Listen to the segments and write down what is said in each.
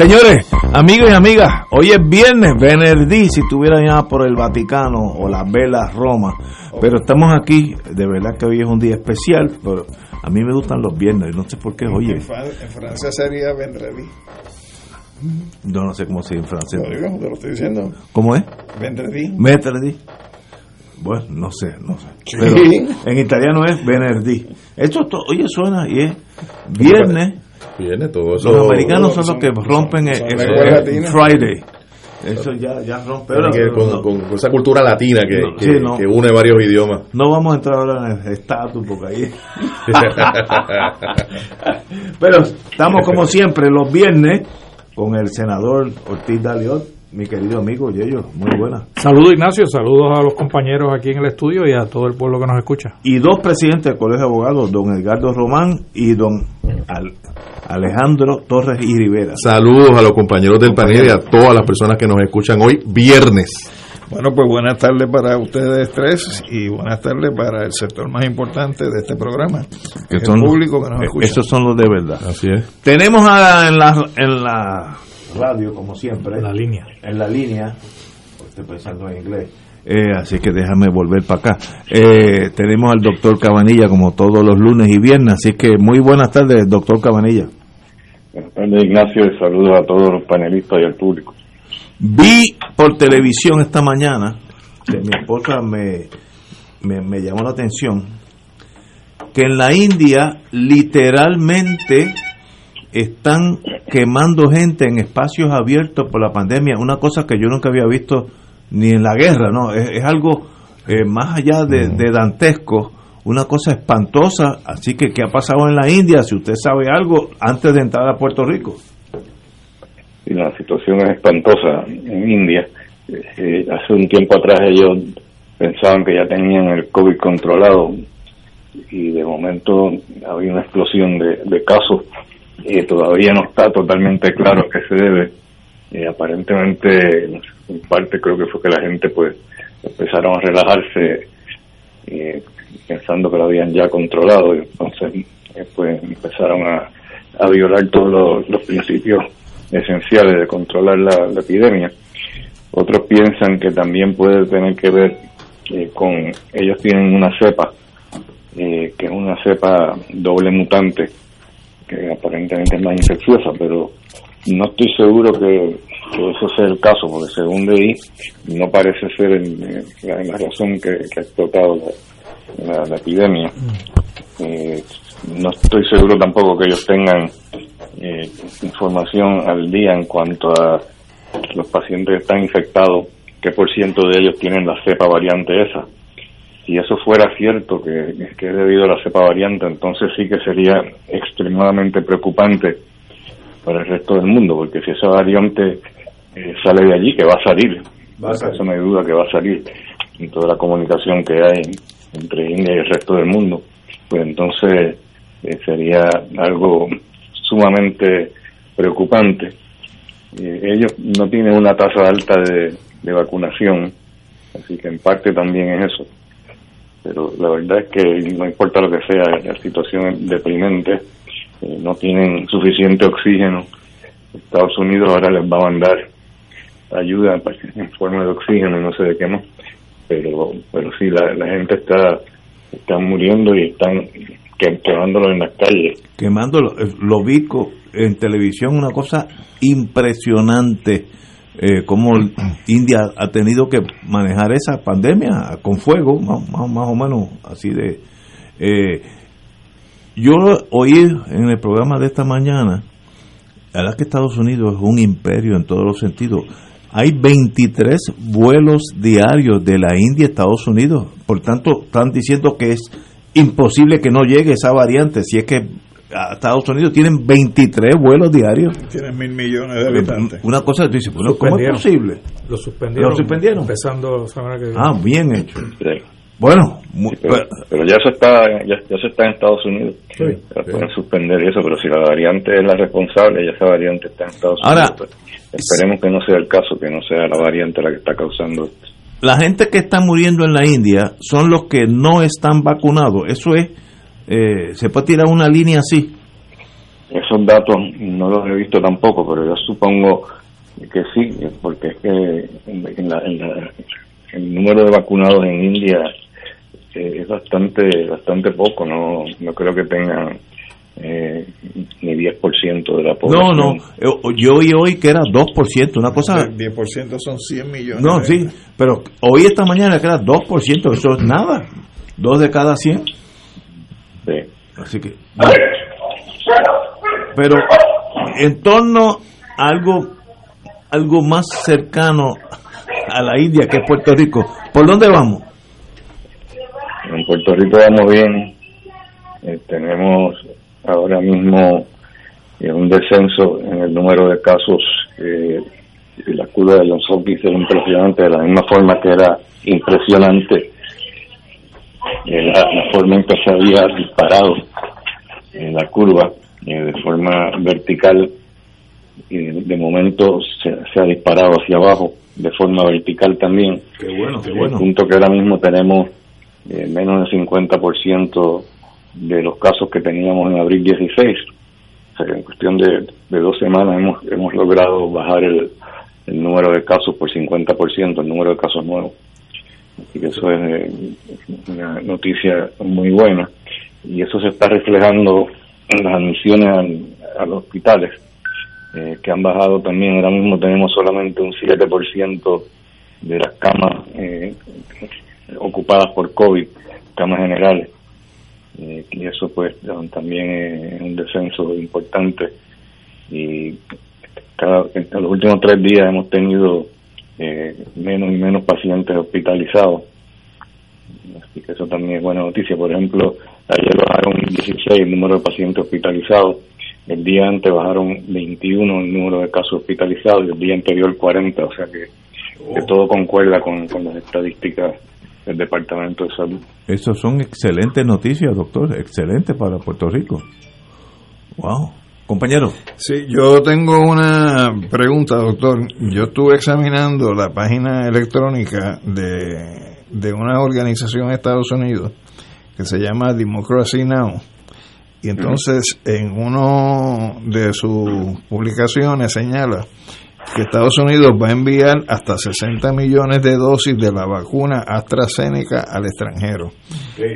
Señores, amigos y amigas, hoy es viernes, Venerdí, si estuvieran ya por el Vaticano o las velas Roma, pero estamos aquí, de verdad que hoy es un día especial, pero a mí me gustan los viernes, no sé por qué, oye. En, Francia sería Vendredi. Yo no sé cómo se dice en francés. Lo digo, te lo estoy diciendo. ¿Cómo es? Vendredi. Vendredi. Bueno, no sé, no sé. Pero en italiano es venerdì. Esto, oye, suena y es viernes. Viene todo eso. Los americanos son, los que rompen el, el, Friday. Eso ya, ya rompe. con, con, esa cultura latina que, que, que, une varios idiomas. No vamos a entrar ahora en el estatus porque ahí. Pero estamos como siempre los viernes con el senador Ortiz Daliot mi querido amigo Yello, muy buena. Saludos Ignacio, saludos a los compañeros aquí en el estudio y a todo el pueblo que nos escucha. Y dos presidentes del Colegio de Abogados, don Edgardo Román y don Alejandro Torres y Rivera. Saludos a los compañeros del panel y a todas las personas que nos escuchan hoy, viernes. Bueno, pues buenas tardes para ustedes tres y buenas tardes para el sector más importante de este programa, que el público que nos escucha. Esos son los de verdad. Así es. Tenemos a, en la... En la radio, como siempre. En la línea. En la línea. Estoy pensando en inglés. Eh, así que déjame volver para acá. Eh, tenemos al doctor Cabanilla como todos los lunes y viernes, así que muy buenas tardes, doctor Cabanilla. Buenas tardes, Ignacio, y saludos a todos los panelistas y al público. Vi por televisión esta mañana, que mi esposa me, me, me llamó la atención, que en la India literalmente están quemando gente en espacios abiertos por la pandemia, una cosa que yo nunca había visto ni en la guerra, ¿no? Es, algo eh, más allá de, dantesco, una cosa espantosa. Así que, ¿qué ha pasado en la India? Si usted sabe algo, antes de entrar a Puerto Rico. Y la situación es espantosa en India. Eh, hace un tiempo atrás ellos pensaban que ya tenían el COVID controlado y de momento había una explosión de, de casos y todavía no está totalmente claro a qué se debe. Eh, aparentemente, en parte creo que fue que la gente pues empezaron a relajarse eh, pensando que lo habían ya controlado y entonces eh, pues empezaron a, a violar todos los, principios esenciales de controlar la, epidemia. Otros piensan que también puede tener que ver con, ellos tienen una cepa, que es una cepa doble mutante, que aparentemente es más infecciosa, pero no estoy seguro que, eso sea el caso, porque según leí, no parece ser en, la, razón que, ha explotado la, epidemia. Mm. Eh, no estoy seguro tampoco que ellos tengan eh, información al día en cuanto a los pacientes que están infectados, qué por ciento de ellos tienen la cepa variante esa si eso fuera cierto, que, que es debido a la cepa variante, entonces sí que sería extremadamente preocupante para el resto del mundo, porque si esa variante eh, sale de allí, que va a salir, va eso no hay duda que va a salir en toda la comunicación que hay entre India y el resto del mundo, pues entonces eh, sería algo sumamente preocupante. Eh, ellos no tienen una tasa alta de, de vacunación, así que en parte también es eso pero la verdad es que no importa lo que sea, la situación es deprimente, eh, no tienen suficiente oxígeno. Estados Unidos ahora les va a mandar ayuda en forma de oxígeno y no sé de qué más, pero pero sí, la, la gente está, está muriendo y están quemándolo en las calles. Quemándolo, eh, lo vi en televisión, una cosa impresionante eh, cómo India ha tenido que manejar esa pandemia con fuego, más, o menos así de... Eh, yo oí en el programa de esta mañana, la verdad que Estados Unidos es un imperio en todos los sentidos. Hay 23 vuelos diarios de la India a Estados Unidos. Por tanto, están diciendo que es imposible que no llegue esa variante, si es que a Estados Unidos tienen 23 vuelos diarios. Tienen mil millones de habitantes. Una cosa, tú dices, bueno, ¿cómo es posible? Lo suspendieron. ¿Lo suspendieron? Empezando la semana que viene. Ah, bien hecho. Sí. Bueno, Pero, pero ya eso está ya, ya eso está en Estados Unidos Sí, para poder suspender eso pero si la variante es la responsable ya esa variante está en Estados Ahora, Unidos pues, esperemos que no sea el caso que no sea la variante la que está causando esto. la gente que está muriendo en la India son los que no están vacunados. Eso es, eh, se puede tirar una línea así. esos datos no los he visto tampoco pero yo supongo que sí porque es que en la- en la- el número de vacunados en India eh, es bastante bastante poco no no creo que tengan eh, ni 10% de la No, población no, eh, yo oí hoy que era 2%, una cosa... El 10% son 100 millones. No, de- sí, pero hoy esta mañana que era 2%, eso es nada. Dos de cada 100. Sí. Así que... bueno. Pero en torno a algo, algo más cercano a la India que es Puerto Rico, ¿por dónde vamos? En Puerto Rico vamos bien. Eh, tenemos ahora mismo eh, un descenso en el número de casos. Eh, y la curva de Johns Hopkins es impresionante, de la misma forma que era impresionante eh, la, la forma en que se había disparado en la curva eh, de forma vertical y de, de momento se, se ha disparado hacia abajo de forma vertical también Qué bueno, qué el punto que ahora mismo tenemos eh, menos del 50% de los casos que teníamos en abril 16. O sea que en cuestión de, de dos semanas hemos, hemos logrado bajar el, el número de casos por 50%, el número de casos nuevos. Así que eso es eh, una noticia muy buena. Y eso se está reflejando en las admisiones a los hospitales, eh, que han bajado también. Ahora mismo tenemos solamente un 7% de las camas eh, ocupadas por COVID, camas generales. Eh, y eso pues también es un descenso importante. Y cada, en los últimos tres días hemos tenido eh, menos y menos pacientes hospitalizados. Así que eso también es buena noticia. Por ejemplo, ayer bajaron 16 el número de pacientes hospitalizados. El día antes bajaron 21 el número de casos hospitalizados y el día anterior 40. O sea que, que todo concuerda con, con las estadísticas del Departamento de Salud. Eso son excelentes noticias, doctor. Excelente para Puerto Rico. Wow. Compañero. Sí, yo tengo una pregunta, doctor. Yo estuve examinando la página electrónica de, de una organización en Estados Unidos que se llama Democracy Now! Y entonces en uno de sus publicaciones señala que Estados Unidos va a enviar hasta 60 millones de dosis de la vacuna AstraZeneca al extranjero.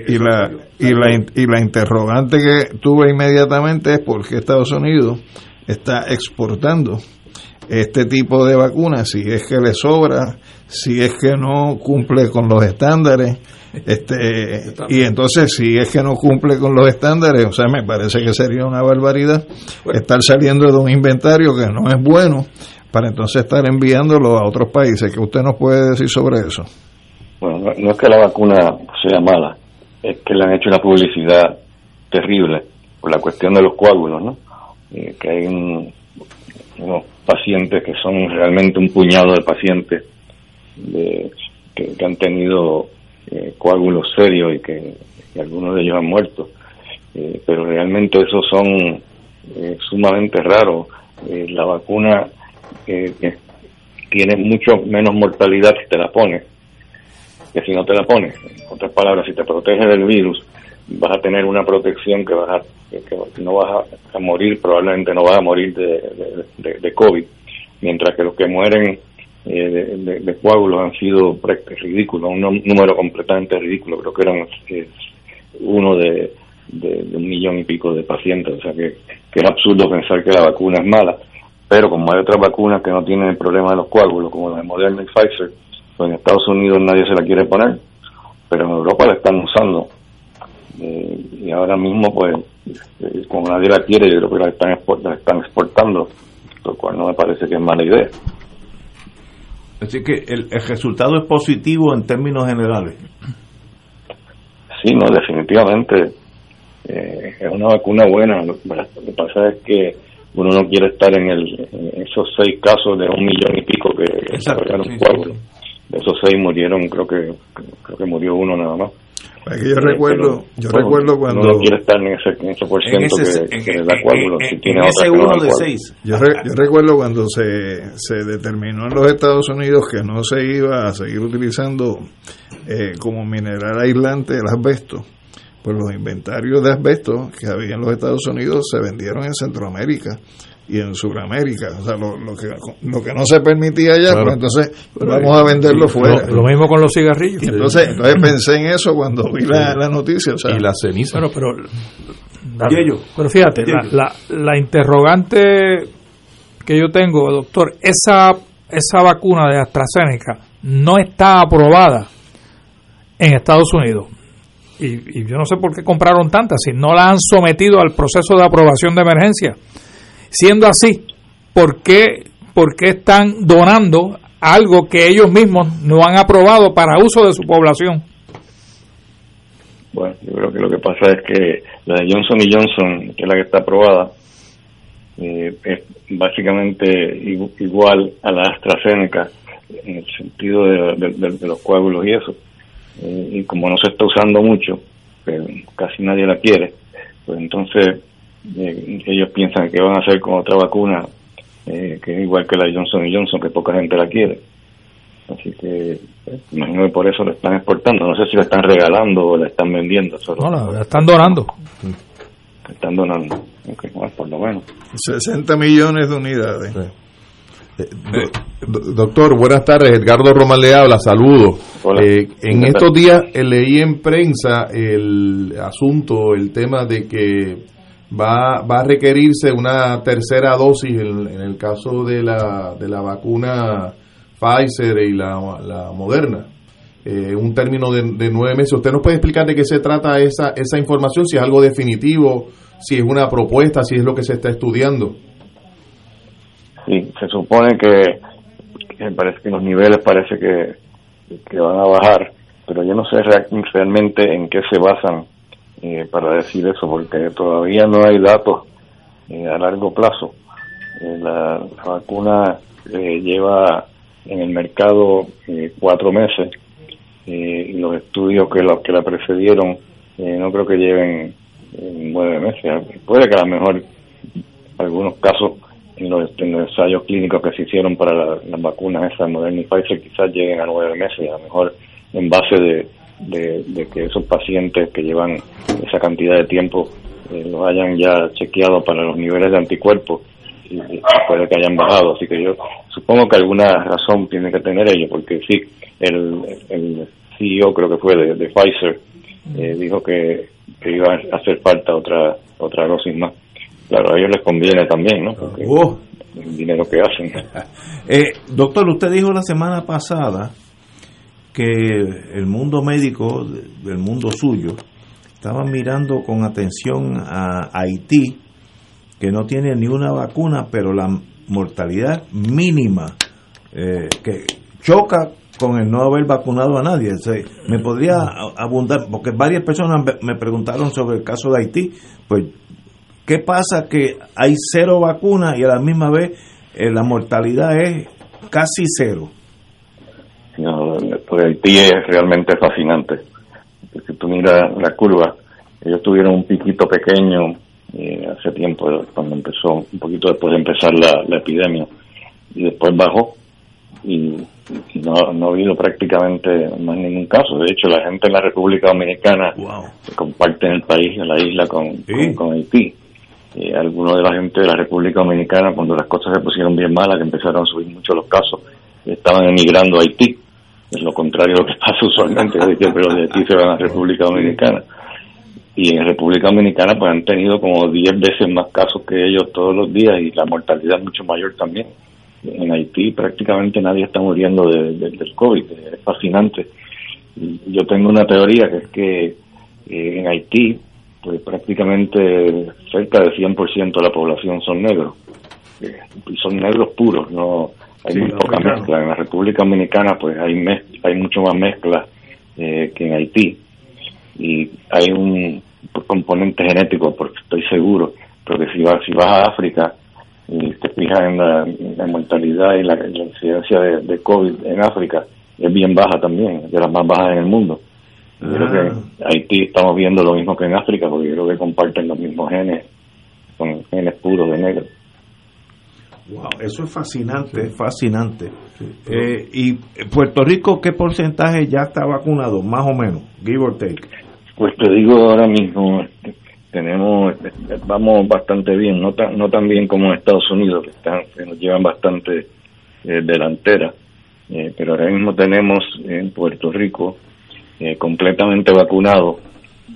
Y la, y la, y la interrogante que tuve inmediatamente es por qué Estados Unidos está exportando este tipo de vacunas, si es que le sobra, si es que no cumple con los estándares, este y entonces si es que no cumple con los estándares, o sea, me parece que sería una barbaridad estar saliendo de un inventario que no es bueno para entonces estar enviándolo a otros países. ¿Qué usted nos puede decir sobre eso? Bueno, no, es que la vacuna sea mala, es que le han hecho una publicidad terrible por la cuestión de los coágulos, ¿no? Eh, que hay un- unos pacientes que son realmente un puñado de pacientes de- que, han tenido eh, coágulos serios y que algunos de ellos han muerto. Eh, pero realmente esos son sumamente raros. La vacuna eh, que tiene mucho menos mortalidad si te la pones que si no te la pones. En otras palabras, si te proteges del virus, vas a tener una protección que vas a, que no vas a, morir, probablemente no vas a morir de, COVID, mientras que los que mueren eh, de, de- coágulos han sido ridículos, un número completamente ridículo, creo que eran eh, uno de un millón y pico de pacientes, o sea que, que es absurdo pensar que la vacuna es mala, pero como hay otras vacunas que no tienen el problema de los coágulos, como la de Moderna y Pfizer, pues en Estados Unidos nadie se la quiere poner, pero en Europa la están usando. Eh, y ahora mismo, pues, eh, como nadie la quiere, yo creo que la están, export- la están exportando, lo cual no me parece que es mala idea. Así que el, el resultado es positivo en términos generales. Sí, no, definitivamente Eh, es una vacuna buena, lo, que pasa es que uno no quiere estar en, el, en esos seis casos de un millón y pico que desarrollaron coágulos. De esos seis murieron, creo que creo que murió uno nada más. Es que yo recuerdo, yo recuerdo cuando uno no quiere estar en ese, en ese por ciento que, que da coágulos. Si tiene ese uno de seis. Yo, re, yo recuerdo cuando se, se determinó en los Estados Unidos que no se iba a seguir utilizando eh, como mineral aislante el asbesto pues los inventarios de asbesto que había en los Estados Unidos se vendieron en Centroamérica y en Sudamérica. O sea, lo, lo, que, lo que no se permitía allá, pues entonces vamos a venderlo fuera. Lo, mismo con los cigarrillos. Entonces, entonces pensé en eso cuando vi la, la noticia. O sea, y la ceniza. Pero, pero, pero fíjate, la, la, la interrogante que yo tengo, doctor, esa, esa vacuna de AstraZeneca no está aprobada en Estados Unidos y, yo no sé por qué compraron tantas, si no la han sometido al proceso de aprobación de emergencia. Siendo así, ¿por qué, por qué están donando algo que ellos mismos no han aprobado para uso de su población? Bueno, yo creo que lo que pasa es que la de Johnson y Johnson, que es la que está aprobada, eh, es básicamente igual a la AstraZeneca en el sentido de los coágulos y eso eh, y como no se está usando mucho, casi nadie la quiere, pues entonces eh, ellos piensan que van a hacer con otra vacuna eh, que es igual que la Johnson Johnson, que poca gente la quiere. Así que imagino que por eso la están exportando. No sé si la están regalando o la están vendiendo. no, la, están donando. están donando. por lo menos. 60 millones de unidades. Eh, doctor, buenas tardes. Edgardo Román le habla, saludos. Eh, en estos días eh, leí en prensa el asunto, el tema de que va, va a requerirse una tercera dosis en, el caso de la, de la vacuna Pfizer y la, la Moderna. un término de, de, nueve meses. ¿Usted nos puede explicar de qué se trata esa, esa información? Si es algo definitivo, si es una propuesta, si es lo que se está estudiando. Sí, se supone que, parece que los niveles parece que, que van a bajar, pero yo no sé realmente en qué se basan eh, para decir eso, porque todavía no hay datos eh, a largo plazo. Eh, la, vacuna lleva en el mercado cuatro meses y los estudios que, los que la precedieron no creo que lleven nueve meses. Puede que a lo mejor algunos casos en los, ensayos clínicos que se hicieron para las vacunas esas Moderna y Pfizer quizás lleguen a nueve meses, a lo mejor en base de, de, que esos pacientes que llevan esa cantidad de tiempo eh, los hayan ya chequeado para los niveles de anticuerpos y, puede que hayan bajado. Así que yo supongo que alguna razón tiene que tener ello, porque sí, el, el CEO creo que fue de, Pfizer eh, dijo que, que iba a hacer falta otra otra dosis más. Claro, a ellos les conviene también, ¿no? Porque oh. el dinero que hacen. eh, doctor, usted dijo la semana pasada que el mundo médico, del mundo suyo, estaba mirando con atención a Haití, que no tiene ni una vacuna, pero la mortalidad mínima, eh, que choca con el no haber vacunado a nadie. me podría abundar, porque varias personas me preguntaron sobre el caso de Haití, pues ¿Qué pasa? Que hay cero vacunas y a la misma vez eh, la mortalidad es casi cero. No, pues Haití es realmente fascinante. Si tú miras la curva, ellos tuvieron un piquito pequeño eh, hace tiempo, cuando empezó, un poquito después de empezar la, epidemia, y después bajó y, no, no, ha habido prácticamente más ningún caso. De hecho, la gente en la República Dominicana comparte el país, en la isla con, con Haití eh, algunos de la gente de la República Dominicana, cuando las cosas se pusieron bien malas, que empezaron a subir mucho los casos, estaban emigrando a Haití. Es lo contrario de lo que pasa usualmente, pero de Haití se van a República Dominicana. Y en República Dominicana pues han tenido como 10 veces más casos que ellos todos los días y la mortalidad mucho mayor también. En Haití prácticamente nadie está muriendo de, del COVID, es fascinante. Yo tengo una teoría que es que eh, en Haití pues prácticamente cerca del 100% de la población son negros. Eh, y son negros puros, no hay muy poca mezcla. En la República Dominicana pues hay hay mucho más mezcla eh, que en Haití. Y hay un componente genético, porque estoy seguro, porque si vas, si vas a África y te fijas en la, mortalidad y la, incidencia de, COVID en África, es bien baja también, de las más bajas en el mundo. Yo creo que ah. Haití estamos viendo lo mismo que en África, porque yo creo que comparten los mismos genes, con genes puros de negro. Wow, eso es fascinante, fascinante. Eh, ¿Y Puerto Rico qué porcentaje ya está vacunado, más o menos, give or take? Pues te digo ahora mismo, este, tenemos, vamos bastante bien, no tan, no tan bien como en Estados Unidos, que, están, que nos llevan bastante eh, delantera, eh, pero ahora mismo tenemos en Puerto Rico eh, completamente vacunado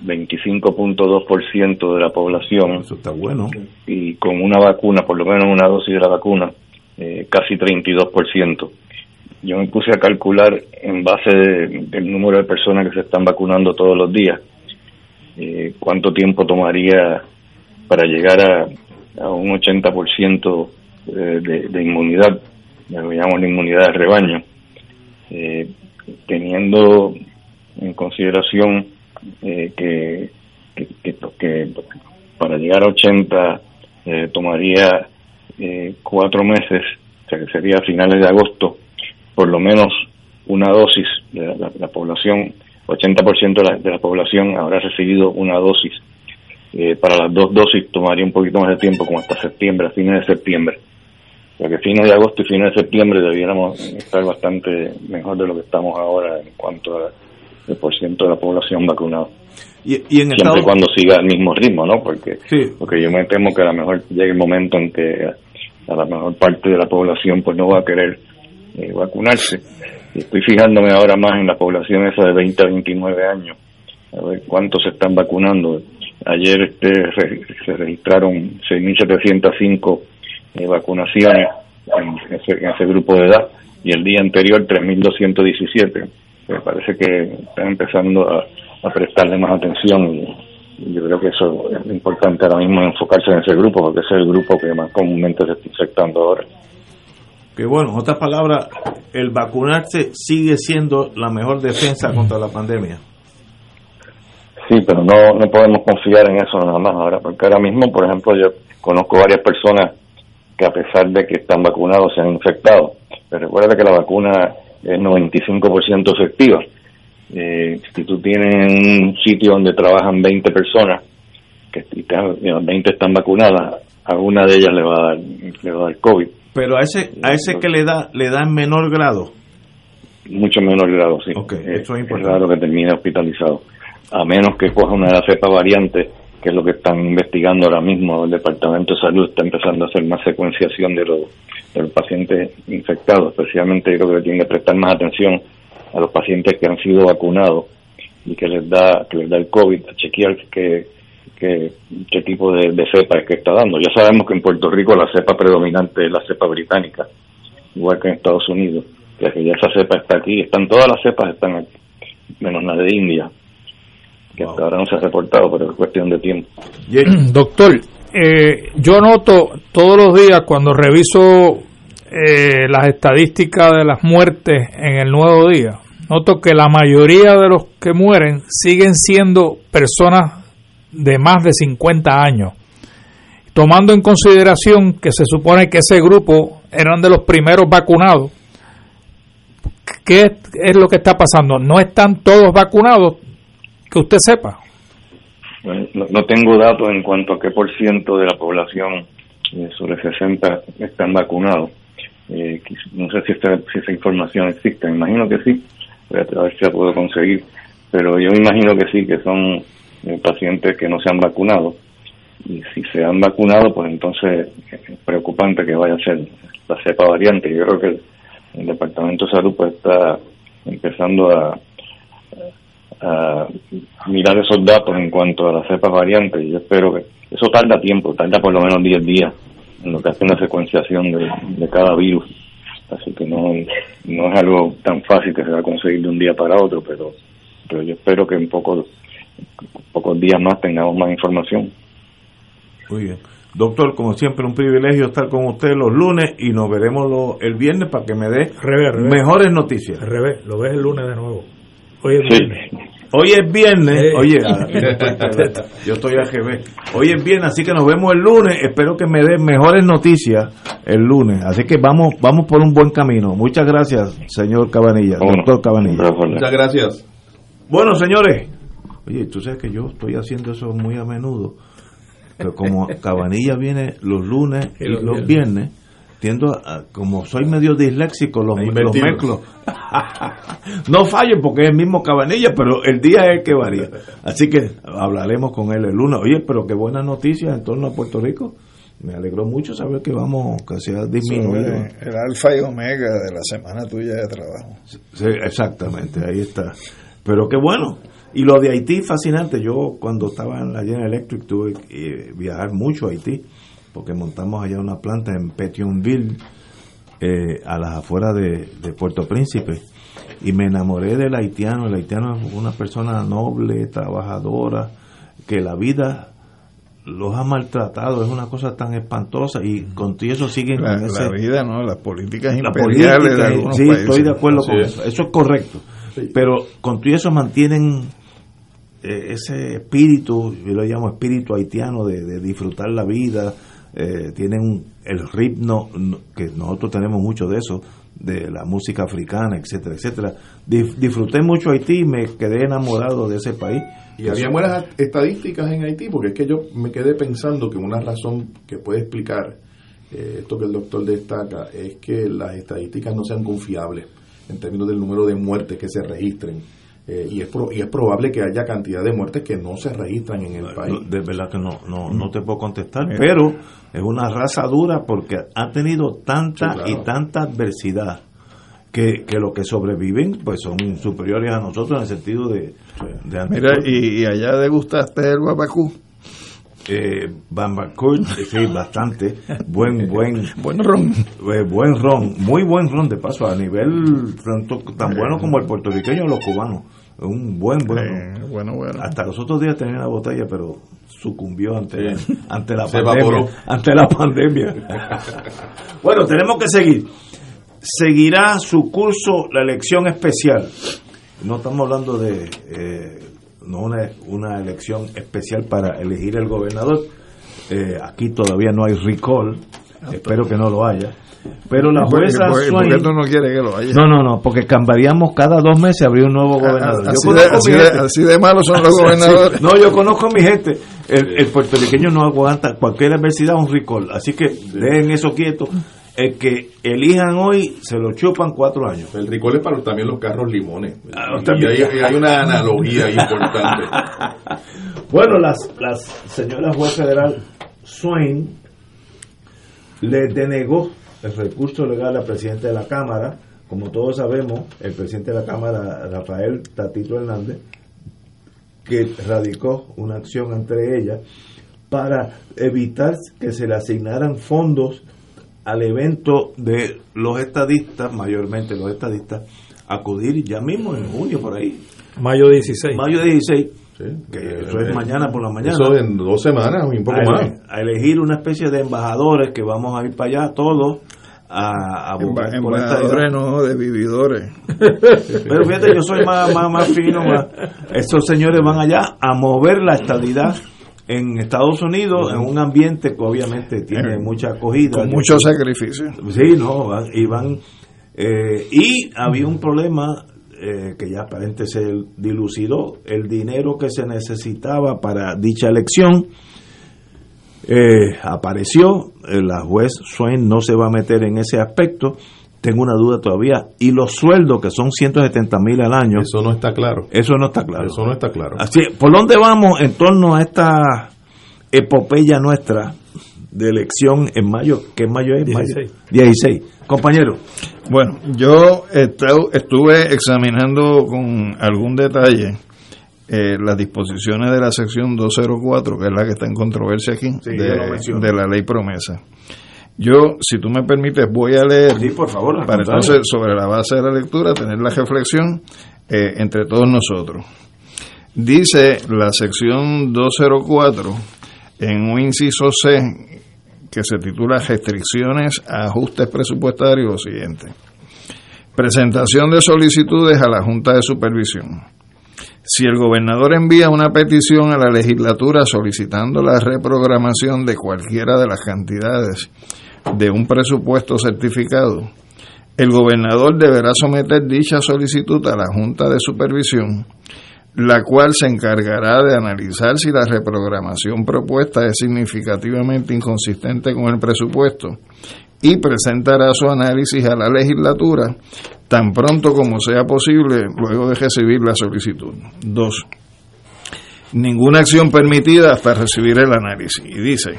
25.2% de la población. Eso está bueno. Y con una vacuna, por lo menos una dosis de la vacuna, casi 32%. Yo me puse a calcular en base del número de personas que se están vacunando todos los días eh, cuánto tiempo tomaría para llegar a, a un 80% de, de, de inmunidad, lo llamamos la inmunidad de rebaño, eh, teniendo en consideración eh, que, para llegar a 80 eh, tomaría eh, cuatro meses, o sea que sería a finales de agosto, por lo menos una dosis de la, la, la población, 80% de la, de la población habrá recibido una dosis. Eh, para las dos dosis tomaría un poquito más de tiempo, como hasta septiembre, a fines de septiembre. O que fines de agosto y fines de septiembre debiéramos estar bastante mejor de lo que estamos ahora en cuanto a 10% de la población vacunada. Y, en Siempre Estados... cuando siga el mismo ritmo, ¿no? Porque, porque yo me temo que a lo mejor llegue el momento en que a la mejor parte de la población pues no va a querer eh, vacunarse. Estoy fijándome ahora más en la población esa de 20 a 29 años, a ver cuántos se están vacunando. Ayer este, se registraron 6.705 eh, vacunaciones en ese grupo de edad y el día anterior 3.217. Me parece que están empezando a, prestarle más atención y, yo creo que eso es importante ahora mismo enfocarse en ese grupo porque ese es el grupo que más comúnmente se está infectando ahora que bueno, en otras palabras, el vacunarse sigue siendo la mejor defensa contra la pandemia. Sí, pero no, no podemos confiar en eso nada más ahora, porque ahora mismo, por ejemplo, yo conozco varias personas que a pesar de que están vacunados se han infectado. Pero recuerda que la vacuna es 95% efectiva. Eh, si tú tienes un sitio donde trabajan 20 personas, que 20 están vacunadas, a una de ellas le va a dar, le va a dar COVID. Pero a ese, a ese que le da, le da en menor grado. Mucho menor grado, sí. es, eso es, raro que termine hospitalizado. A menos que coja una de las cepas variantes, que es lo que están investigando ahora mismo. El Departamento de Salud está empezando a hacer más secuenciación de los, de los pacientes infectados. Especialmente creo que tienen que prestar más atención a los pacientes que han sido vacunados y que les da, que les da el COVID, a chequear que qué, qué tipo de, cepa es que está dando. Ya sabemos que en Puerto Rico la cepa predominante es la cepa británica, igual que en Estados Unidos. Ya que ya esa cepa está aquí, están todas las cepas están aquí, menos la de India, que hasta ahora no se ha reportado, pero es cuestión de tiempo. Doctor, eh, yo noto todos los días cuando reviso eh, las estadísticas de las muertes en el nuevo día, noto que la mayoría de los que mueren siguen siendo personas de más de 50 años, tomando en consideración que se supone que ese grupo eran de los primeros vacunados, ¿qué es lo que está pasando? ¿No están todos vacunados? Que usted sepa. No, tengo datos en cuanto a qué por ciento de la población eh, sobre 60 están vacunados. Eh, no sé si, si esa información existe, me imagino que sí, voy a ver si la puedo conseguir, pero yo me imagino que sí, que son pacientes que no se han vacunado. Y si se han vacunado, pues entonces es preocupante que vaya a ser la cepa variante. Yo creo que el, Departamento de Salud pues está empezando a, a mirar esos datos en cuanto a las cepas variantes y yo espero que eso tarda tiempo, tarda por lo menos 10 días en lo que hace una secuenciación de, de cada virus. Así que no, no es algo tan fácil que se va a conseguir de un día para otro, pero, pero yo espero que en poco pocos días más tengamos más información. Muy bien. Doctor, como siempre, un privilegio estar con usted los lunes y nos veremos el viernes para que me dé mejores noticias. Al revés, lo ves el lunes de nuevo. Hoy es viernes. Hoy es viernes, oye, yo estoy AGB. Hoy es viernes, así que nos vemos el lunes. Espero que me den mejores noticias el lunes. Así que vamos vamos por un buen camino. Muchas gracias, señor Cabanilla, doctor Cabanilla. Muchas gracias. Bueno, señores, oye, tú sabes que yo estoy haciendo eso muy a menudo. Pero como Cabanilla viene los lunes y los viernes tiendo a, como soy medio disléxico, los, los mezclo. no fallen porque es el mismo Cabanilla, pero el día es el que varía. Así que hablaremos con él el lunes. Oye, pero qué buenas noticias en torno a Puerto Rico. Me alegró mucho saber que vamos, que se ha disminuido. el alfa y omega de la semana tuya de trabajo. Sí, exactamente, ahí está. Pero qué bueno. Y lo de Haití, fascinante. Yo cuando estaba en la General Electric tuve que viajar mucho a Haití porque montamos allá una planta en Petionville, eh, a las afueras de, Puerto Príncipe, y me enamoré del haitiano. El haitiano es una persona noble, trabajadora, que la vida los ha maltratado, es una cosa tan espantosa y con todo eso siguen la, la vida, ¿no? Las políticas imperiales Sí, estoy de acuerdo con eso, eso es correcto. Pero con todo eso mantienen eh, ese espíritu, yo lo llamo espíritu haitiano, de disfrutar la vida, eh, tienen el ritmo, que nosotros tenemos mucho de eso, de la música africana, etcétera, etcétera. disfruté mucho Haití, me quedé enamorado de ese país. Y había buenas estadísticas en Haití, porque es que yo me quedé pensando que una razón que puede explicar eh, esto que el doctor destaca es que las estadísticas no sean confiables en términos del número de muertes que se registren eh, y, es y es probable que haya cantidad de muertes que no se registran en el país. De verdad que no, no, no te puedo contestar, pero es una raza dura porque ha tenido tanta y tanta adversidad que, que los que sobreviven pues son superiores a nosotros en el sentido de... Mira, y, allá degustaste el guapacú. Eh, sí, bastante. Buen, buen. buen ron. Eh, buen ron. Muy buen ron, de paso, a nivel tanto, tan bueno como el puertorriqueño o los cubanos un buen, buen bueno, bueno. Hasta los otros días tenía la botella, pero sucumbió ante, ante la pandemia. Ante la pandemia. bueno, tenemos que seguir. Seguirá su curso la elección especial. No estamos hablando de eh, no una, una elección especial para elegir el gobernador. Eh, aquí todavía no hay recall. Espero que no lo haya pero la jueza Swain, no quiere que lo haya? No, no, no, porque cambiaríamos cada dos meses, habría un nuevo gobernador. Así, de, malos son los gobernadores. no, yo conozco a mi gente. El, puertorriqueño no aguanta cualquier adversidad, un recall. Así que dejen eso quieto. El que elijan hoy se lo chupan cuatro años. El recall es para también los carros limones. Ah, y hay, hay, una analogía importante. bueno, las, las señoras juez federal Swain le denegó el recurso legal al presidente de la Cámara. Como todos sabemos, el presidente de la Cámara, Rafael Tatito Hernández, que radicó una acción entre ellas para evitar que se le asignaran fondos al evento de los estadistas, mayormente los estadistas, acudir ya mismo en junio por ahí. Mayo 16. Mayo 16 que eso es mañana por la mañana. Eso en dos semanas, un poco más. A elegir una especie de embajadores que vamos a ir para allá todos a, a embajadores no de vividores pero fíjate yo soy más, más, fino estos señores van allá a mover la estabilidad en Estados Unidos en un ambiente que obviamente tiene eh, mucha acogida. con mucho sacrificio. Sí no y van eh, y había un problema eh, que ya aparente se dilucidó, el dinero que se necesitaba para dicha elección eh, apareció, la juez Swain no se va a meter en ese aspecto, tengo una duda todavía, y los sueldos que son 170 mil al año. Eso no está claro. Eso no está claro. Eso no está claro. Así, ¿por dónde vamos en torno a esta epopeya nuestra de elección en mayo? ¿Qué mayo es? 16. 16. Compañero. Bueno, yo estuve examinando con algún detalle eh, las disposiciones de la sección 204, que es la que está en controversia aquí, de, la ley promesa. Yo, si tú me permites, voy a leer, por favor, para entonces, sobre la base de la lectura, tener la reflexión eh, entre todos nosotros. Dice la sección 204, en un inciso C, que se titula Restricciones a ajustes presupuestarios, lo siguiente. Presentación de solicitudes a la Junta de Supervisión. Si el gobernador envía una petición a la legislatura solicitando la reprogramación de cualquiera de las cantidades de un presupuesto certificado, el gobernador deberá someter dicha solicitud a la Junta de Supervisión, la cual se encargará de analizar si la reprogramación propuesta es significativamente inconsistente con el presupuesto y presentará su análisis a la legislatura tan pronto como sea posible luego de recibir la solicitud. 2. Ninguna acción permitida hasta recibir el análisis. Y dice,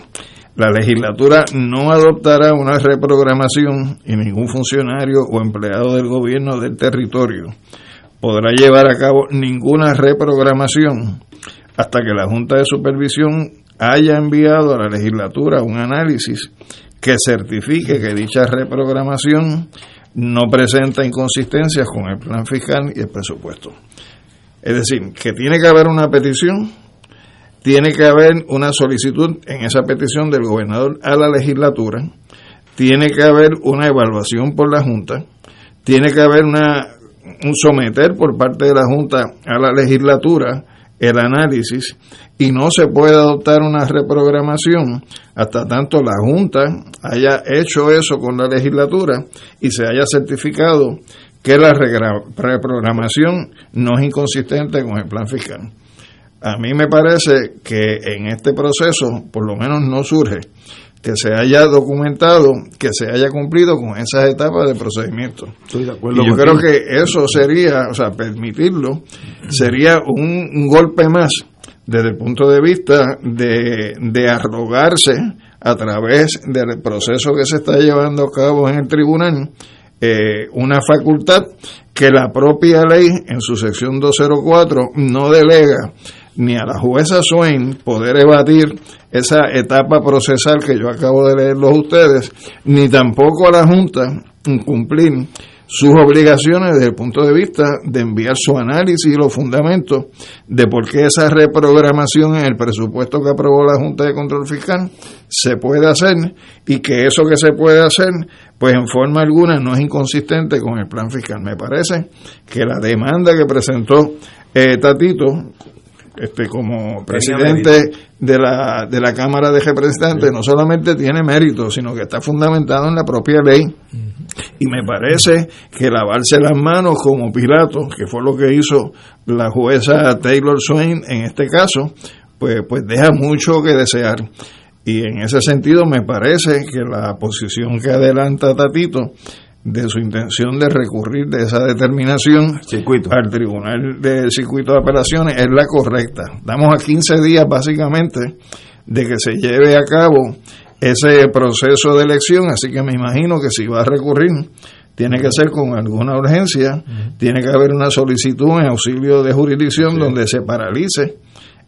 la legislatura no adoptará una reprogramación y ningún funcionario o empleado del gobierno del territorio podrá llevar a cabo ninguna reprogramación hasta que la Junta de Supervisión haya enviado a la legislatura un análisis que certifique que dicha reprogramación no presenta inconsistencias con el plan fiscal y el presupuesto. Es decir, que tiene que haber una petición, tiene que haber una solicitud en esa petición del gobernador a la legislatura, tiene que haber una evaluación por la Junta, tiene que haber una, un someter por parte de la Junta a la legislatura el análisis y no se puede adoptar una reprogramación hasta tanto la Junta haya hecho eso con la legislatura y se haya certificado que la reprogramación no es inconsistente con el plan fiscal. A mí me parece que en este proceso, por lo menos no surge que se haya documentado, que se haya cumplido con esas etapas de procedimiento. y yo creo que eso sería, o sea, permitirlo, sería un, golpe más desde el punto de vista de, de arrogarse a través del proceso que se está llevando a cabo en el tribunal eh, una facultad que la propia ley en su sección 204 no delega ni a la jueza Swain poder evadir esa etapa procesal que yo acabo de leerlos ustedes, ni tampoco a la Junta cumplir sus obligaciones desde el punto de vista de enviar su análisis y los fundamentos de por qué esa reprogramación en el presupuesto que aprobó la Junta de Control Fiscal se puede hacer y que eso que se puede hacer, pues en forma alguna no es inconsistente con el plan fiscal. Me parece que la demanda que presentó eh, Tatito este, como presidente de la, de la Cámara de Representantes no solamente tiene mérito, sino que está fundamentado en la propia ley. Y me parece que lavarse las manos como Pilato, que fue lo que hizo la jueza Taylor Swain en este caso, pues, pues deja mucho que desear. Y en ese sentido me parece que la posición que adelanta Tatito de su intención de recurrir de esa determinación al Tribunal del Circuito de Apelaciones es la correcta. Damos a 15 días básicamente de que se lleve a cabo ese proceso de elección, así que me imagino que si va a recurrir tiene que ser con alguna urgencia, tiene que haber una solicitud en auxilio de jurisdicción donde se paralice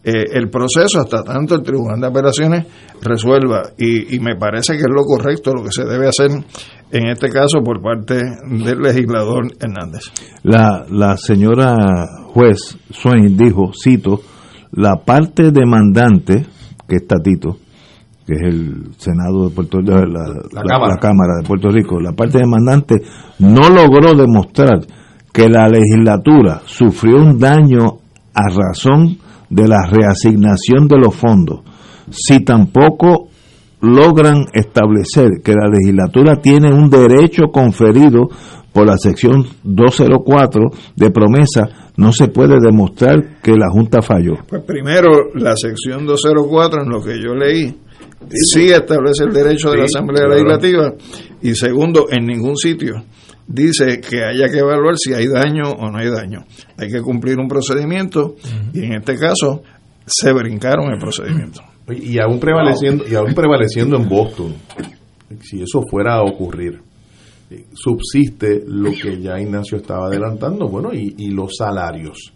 eh, el proceso hasta tanto el Tribunal de Apelaciones resuelva. Y, y, me parece que es lo correcto, lo que se debe hacer en este caso por parte del legislador Hernández. La, la señora juez Swain dijo, cito, la parte demandante, que es Tatito, que es el Senado de Puerto Rico, la, la, Cámara de Puerto Rico, la parte demandante no logró demostrar que la legislatura sufrió un daño a razón de la reasignación de los fondos, si tampoco logran establecer que la legislatura tiene un derecho conferido por la sección 204 de promesa, no se puede demostrar que la Junta falló. Pues primero, la sección 204, en lo que yo leí, sí establece el derecho de la Asamblea Legislativa y segundo, en ningún sitio dice que haya que evaluar si hay daño o no hay daño. Hay que cumplir un procedimiento y en este caso se brincaron el procedimiento. Y aún prevaleciendo, y aún prevaleciendo en Boston, si eso fuera a ocurrir, eh, subsiste lo que ya Ignacio estaba adelantando, bueno, y, y los salarios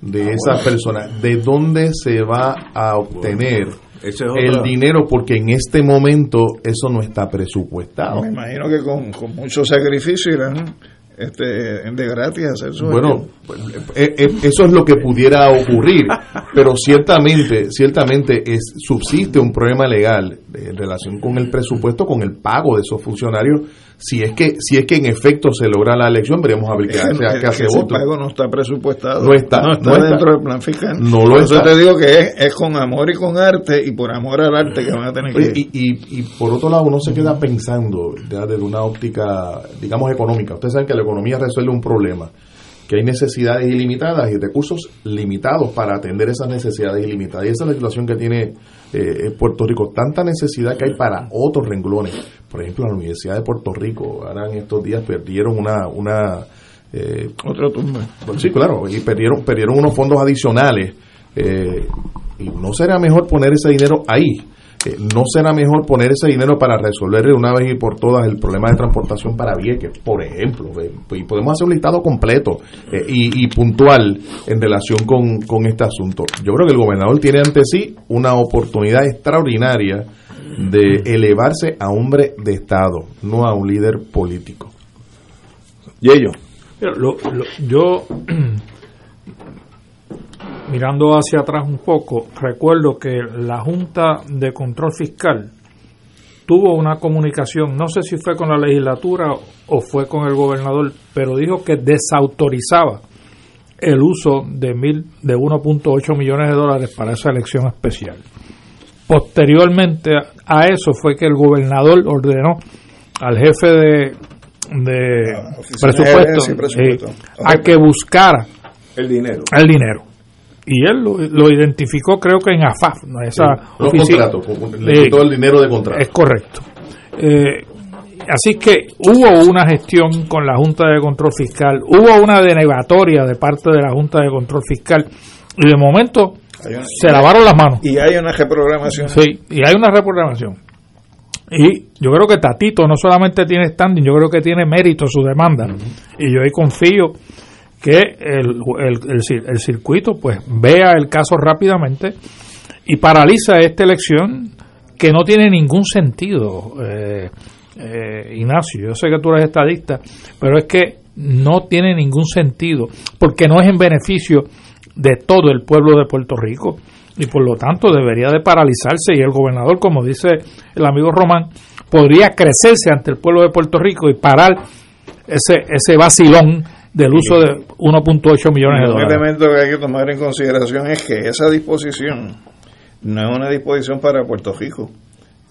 de esas personas, de dónde se va a obtener el dinero, porque en este momento eso no está presupuestado. Me imagino que con, con mucho sacrificio irán este, de gratis hacer su bueno pues, eh, eh, eso es lo que pudiera ocurrir pero ciertamente ciertamente es subsiste un problema legal en relación con el presupuesto, con el pago de esos funcionarios, si es que si es que en efecto se logra la elección, veremos a ver qué, hace, el pago no está presupuestado. No está, no está dentro del plan fiscal. No lo Por te digo que es, es, con amor y con arte y por amor al arte que van a tener que... Y, y, y por otro lado, uno se queda pensando ya desde una óptica, digamos, económica. Ustedes saben que la economía resuelve un problema que hay necesidades ilimitadas y recursos limitados para atender esas necesidades ilimitadas. Y esa es la situación que tiene eh, Puerto Rico. Tanta necesidad que hay para otros renglones. Por ejemplo, la Universidad de Puerto Rico, ahora en estos días perdieron una... una eh, Otro turno. sí, claro, y perdieron, perdieron unos fondos adicionales. Eh, y no será mejor poner ese dinero ahí ¿no será mejor poner ese dinero para resolver de una vez y por todas el problema de transportación para Vieques, por ejemplo? Y podemos hacer un listado completo eh, y, puntual en relación con, con este asunto. Yo creo que el gobernador tiene ante sí una oportunidad extraordinaria de elevarse a hombre de Estado, no a un líder político. Y ello. yo mirando hacia atrás un poco, recuerdo que la Junta de Control Fiscal tuvo una comunicación, no sé si fue con la legislatura o fue con el gobernador, pero dijo que desautorizaba el uso de, mil, de 1.8 millones de dólares para esa elección especial. Posteriormente a eso fue que el gobernador ordenó al jefe de, de ah, presupuesto, eh, a que buscara el dinero. El dinero y él lo, identificó creo que en AFAF, esa oficina. le quitó el dinero de contrato. Es correcto. Eh, así que hubo una gestión con la Junta de Control Fiscal, hubo una denegatoria de parte de la Junta de Control Fiscal y de momento se lavaron las manos. Y hay una reprogramación. Sí, y hay una reprogramación. Y yo creo que Tatito no solamente tiene standing, yo creo que tiene mérito su demanda. Y yo ahí confío que el, el, circuito pues vea el caso rápidamente y paraliza esta elección que no tiene ningún sentido, eh, eh, Ignacio. Yo sé que tú eres estadista, pero es que no tiene ningún sentido porque no es en beneficio de todo el pueblo de Puerto Rico y por lo tanto debería de paralizarse y el gobernador, como dice el amigo Román, podría crecerse ante el pueblo de Puerto Rico y parar ese, ese vacilón del uso de 1.8 millones de dólares. Un elemento que hay que tomar en consideración es que esa disposición no es una disposición para Puerto Rico,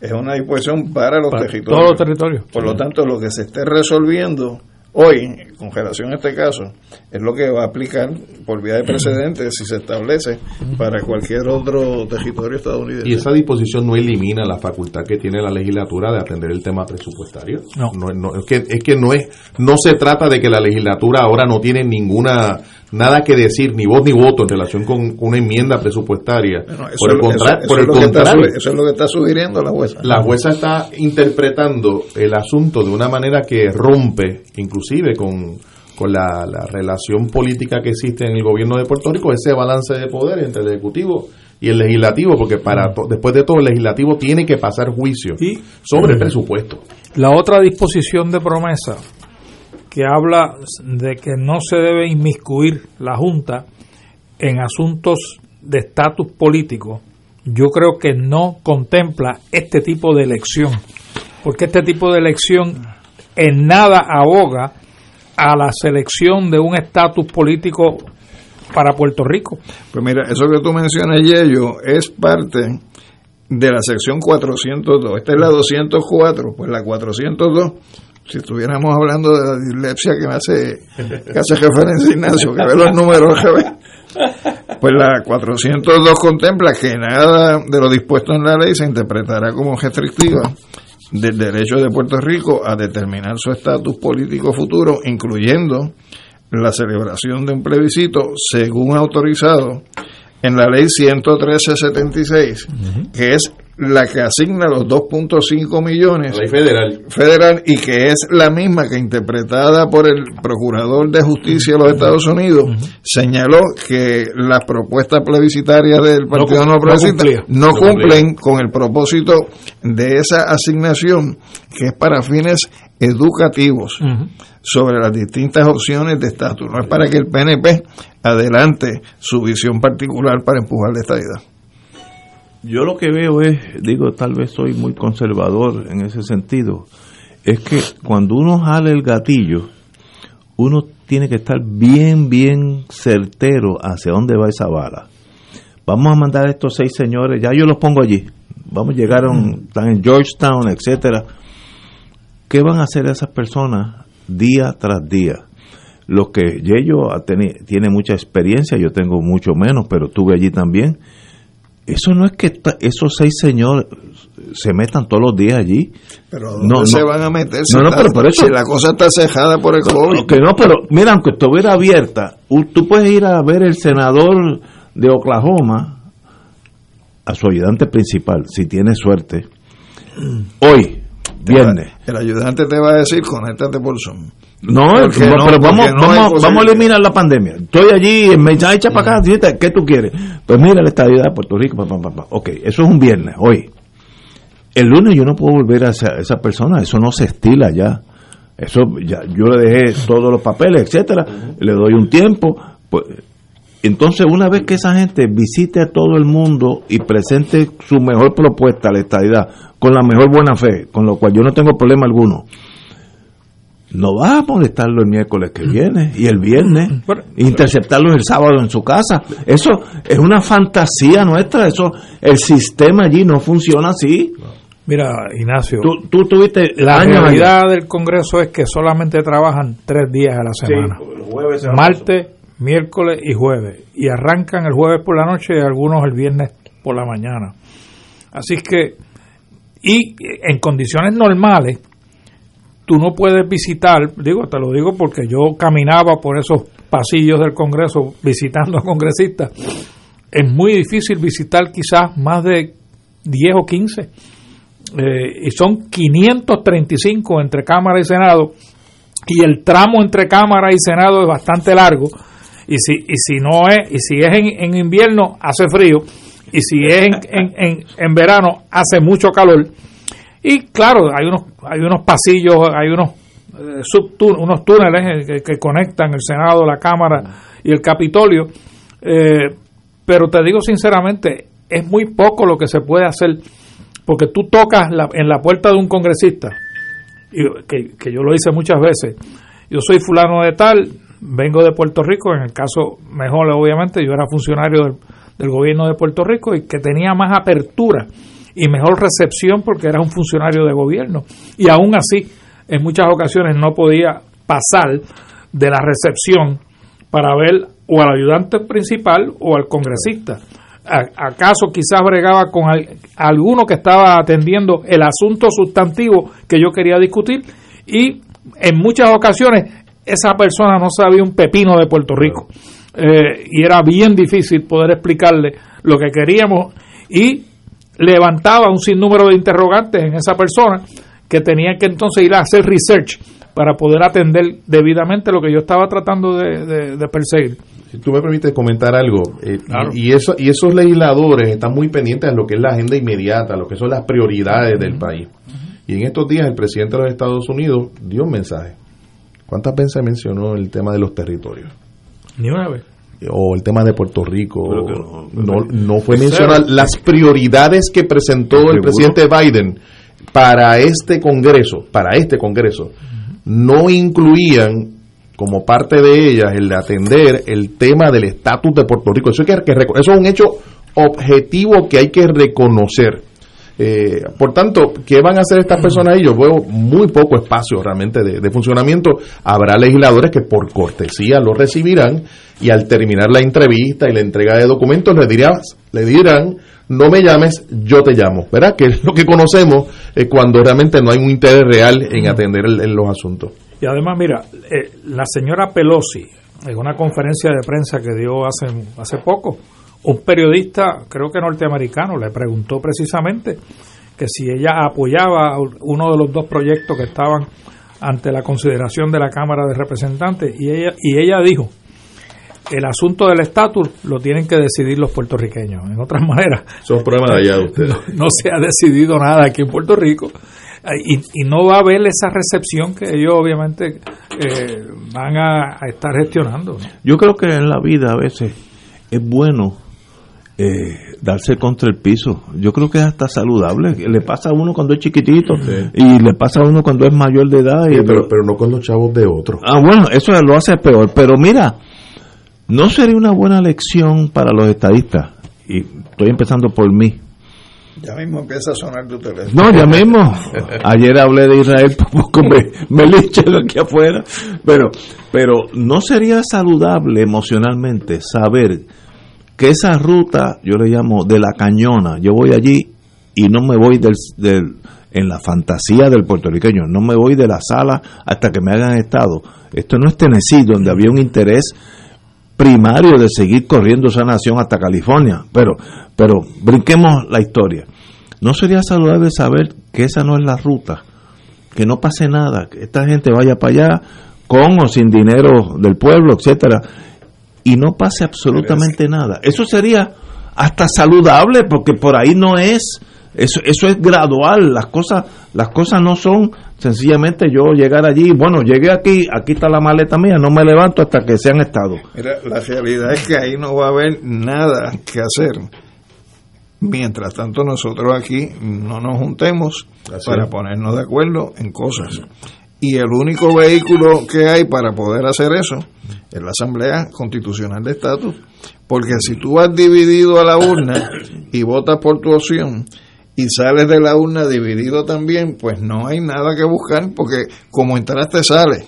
es una disposición para los territorios. Todos los territorios. Por lo tanto, lo que se esté resolviendo hoy, con relación a este caso, es lo que va a aplicar por vía de precedentes si se establece para cualquier otro territorio estadounidense. ¿Y esa disposición no elimina la facultad que tiene la legislatura de atender el tema presupuestario? No. no, es, que, es que no es no se trata de que la legislatura ahora no tiene ninguna nada que decir, ni voz ni voto en relación con una enmienda presupuestaria. por el, por el contrario, eso es lo que está sugiriendo la jueza. La jueza está interpretando el asunto de una manera que rompe, inclusive con, con la, relación política que existe en el gobierno de Puerto Rico, ese balance de poder entre el Ejecutivo y el Legislativo, porque para después de todo el Legislativo tiene que pasar juicio sobre el presupuesto. La otra disposición de promesa que habla de que no se debe inmiscuir la Junta en asuntos de estatus político, yo creo que no contempla este tipo de elección, porque este tipo de elección en nada aboga a la selección de un estatus político para Puerto Rico. Pues mira, eso que tú mencionas, Yello, es parte de la sección 402. Esta es la 204, pues la 402 si estuviéramos hablando de la dislexia que me hace, que hace referencia Ignacio, que ve los números pues la 402 contempla que nada de lo dispuesto en la ley se interpretará como restrictiva del derecho de Puerto Rico a determinar su estatus político futuro, incluyendo la celebración de un plebiscito según autorizado en la ley 11376, que es la que asigna los 2.5 millones federal. federal y que es la misma que interpretada por el Procurador de Justicia de los Estados Unidos señaló que las propuestas plebiscitarias del Partido No, no, cumplen con el propósito de esa asignación que es para fines educativos sobre las distintas opciones de estatus. No es para que el PNP adelante su visión particular para empujar la estadidad. Yo lo que veo es, digo, tal vez soy muy conservador en ese sentido, es que cuando uno jale el gatillo, uno tiene que estar bien, bien certero hacia dónde va esa bala. Vamos a mandar a estos seis señores, ya yo los pongo allí. Vamos, llegaron, están en Georgetown, etcétera. ¿Qué van a hacer esas personas día tras día? Los que Yello tiene mucha experiencia, yo tengo mucho menos, pero estuve allí también eso no es que esos seis señores se metan todos los días allí. Pero no, se van a meter? no, no, pero por eso. Si la cosa está cejada por el COVID. Que no, pero mira, aunque estuviera abierta, tú puedes ir a ver el senador de Oklahoma, a su ayudante principal, si tiene suerte, hoy, viernes. El, ayudante te va a decir, conéctate por Zoom. No, pero vamos, vamos, vamos a eliminar la pandemia. Estoy allí, me echa para acá, ¿qué tú quieres? Pues mira la estadía de Puerto Rico, ok, eso es un viernes, hoy. El lunes yo no puedo volver a esa, esa persona, eso no se estila ya. Eso ya, yo le dejé todos los papeles, etcétera, le doy un tiempo, pues entonces, una vez que esa gente visite a todo el mundo y presente su mejor propuesta a la estadidad, con la mejor buena fe, con lo cual yo no tengo problema alguno, no va a molestarlo el miércoles que viene y el viernes, interceptarlo el sábado en su casa. Eso es una fantasía nuestra, eso el sistema allí no funciona así. Mira, Ignacio, tú, tuviste la realidad del Congreso es que solamente trabajan tres días a la semana, martes, miércoles y jueves, y arrancan el jueves por la noche y algunos el viernes por la mañana. Así que, y en condiciones normales, tú no puedes visitar, digo, te lo digo porque yo caminaba por esos pasillos del Congreso visitando a congresistas, es muy difícil visitar quizás más de 10 o 15, eh, y son 535 entre Cámara y Senado, y el tramo entre Cámara y Senado es bastante largo, y si, y si no es, y si es en, invierno hace frío, y si es en, en, en verano hace mucho calor, y claro, hay unos, hay unos pasillos, hay unos, eh, unos túneles eh, que, conectan el Senado, la Cámara y el Capitolio. Eh, pero te digo sinceramente, es muy poco lo que se puede hacer, porque tú tocas en la puerta de un congresista, y que, que yo lo hice muchas veces, yo soy fulano de tal, vengo de Puerto Rico, en el caso mejor obviamente, yo era funcionario del, del gobierno de Puerto Rico y que tenía más apertura y mejor recepción porque era un funcionario de gobierno. Y aún así, en muchas ocasiones no podía pasar de la recepción para ver o al ayudante principal o al congresista. ¿Acaso quizás bregaba con alguno que estaba atendiendo el asunto sustantivo que yo quería discutir? Y en muchas ocasiones esa persona no sabía un pepino de Puerto Rico. Eh, y era bien difícil poder explicarle lo que queríamos y levantaba un sinnúmero de interrogantes en esa persona que tenía que entonces ir a hacer research para poder atender debidamente lo que yo estaba tratando de, perseguir. Si tú me permites comentar algo, eh, y, eso, y esos legisladores están muy pendientes de lo que es la agenda inmediata, lo que son las prioridades del país. Y en estos días el presidente de los Estados Unidos dio un mensaje. ¿Cuántas veces mencionó el tema de los territorios? Ni una vez o el tema de Puerto Rico no, no, fue mencionar las prioridades que presentó el presidente Biden para este Congreso, para este Congreso, no incluían como parte de ellas el de atender el tema del estatus de Puerto Rico. Eso, que, eso es un hecho objetivo que hay que reconocer. Eh, por tanto, ¿qué van a hacer estas personas ahí? Yo veo muy poco espacio realmente de, funcionamiento. Habrá legisladores que por cortesía lo recibirán y al terminar la entrevista y la entrega de documentos le, le dirán, no me llames, yo te llamo. ¿Verdad? Que es lo que conocemos eh, cuando realmente no hay un interés real en atender los asuntos. Y además, mira, eh, la señora Pelosi, en una conferencia de prensa que dio hace, hace poco, un periodista, creo que norteamericano, le preguntó precisamente que si ella apoyaba uno de los dos proyectos que estaban ante la consideración de la Cámara de Representantes y ella y ella dijo el asunto del estatus lo tienen que decidir los puertorriqueños. En otras maneras, son problemas de allá de ustedes. No, se ha decidido nada aquí en Puerto Rico y, y no va a haber esa recepción que ellos obviamente eh, van a, a, estar gestionando. Yo creo que en la vida a veces es bueno eh, darse contra el piso. Yo creo que es hasta saludable. Le pasa a uno cuando es chiquitito y le pasa a uno cuando es mayor de edad. y pero, pero no con los chavos de otros. Ah, bueno, eso lo hace peor. Pero mira, no sería una buena lección para los estadistas. Y estoy empezando por mí. Ya mismo empieza a sonar tu teléfono. No, ya mismo. Ayer hablé de Israel, poco me, me linchan aquí afuera. Pero, pero no sería saludable emocionalmente saber que esa ruta, yo le llamo de la cañona, yo voy allí y no me voy del, del, en la fantasía del puertorriqueño, no me voy de la sala hasta que me hagan estado. Esto no es Tennessee, donde había un interés primario de seguir corriendo esa nación hasta California, pero, pero brinquemos la historia. ¿No sería saludable saber que esa no es la ruta? Que no pase nada, que esta gente vaya para allá con o sin dinero del pueblo, etcétera, y no pase absolutamente nada. Eso sería hasta saludable porque por ahí no es eso eso es gradual, las cosas las cosas no son sencillamente yo llegar allí, bueno, llegué aquí, aquí está la maleta mía, no me levanto hasta que se han estado. Mira, la realidad es que ahí no va a haber nada que hacer. Mientras tanto nosotros aquí no nos juntemos para ponernos de acuerdo en cosas. Y el único vehículo que hay para poder hacer eso es la Asamblea Constitucional de Estatus. Porque si tú has dividido a la urna y votas por tu opción y sales de la urna dividido también, pues no hay nada que buscar porque como entraste sale.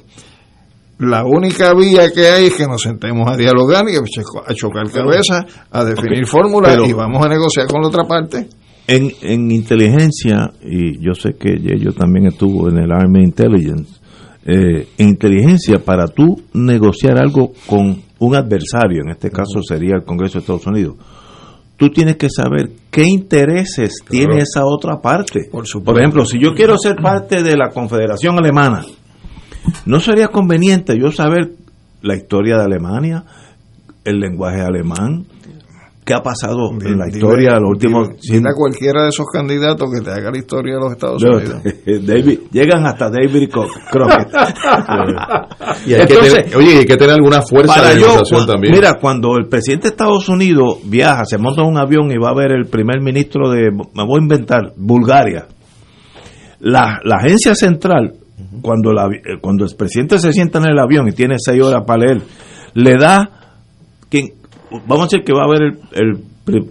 La única vía que hay es que nos sentemos a dialogar y a chocar cabezas, a definir fórmulas y vamos a negociar con la otra parte. En, en inteligencia, y yo sé que yo también estuvo en el Army Intelligence, eh, en inteligencia, para tú negociar algo con un adversario, en este caso sería el Congreso de Estados Unidos, tú tienes que saber qué intereses tiene esa otra parte. Por, Por, ejemplo, si yo quiero ser parte de la Confederación Alemana, ¿no sería conveniente yo saber la historia de Alemania, el lenguaje alemán, qué ha pasado en la historia de los últimos... Dile, a cualquiera de esos candidatos que te haga la historia de los Estados Unidos. David, llegan hasta David Crockett. y hay que tener, oye, hay que tener alguna fuerza de negociación también. Mira, cuando el presidente de Estados Unidos viaja, se monta en un avión y va a ver el primer ministro de, me voy a inventar, Bulgaria. La, la agencia central, cuando, la, cuando el presidente se sienta en el avión y tiene seis horas para leer, le da quien vamos a decir que va a haber el,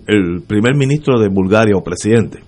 el, primer ministro de Bulgaria o presidente.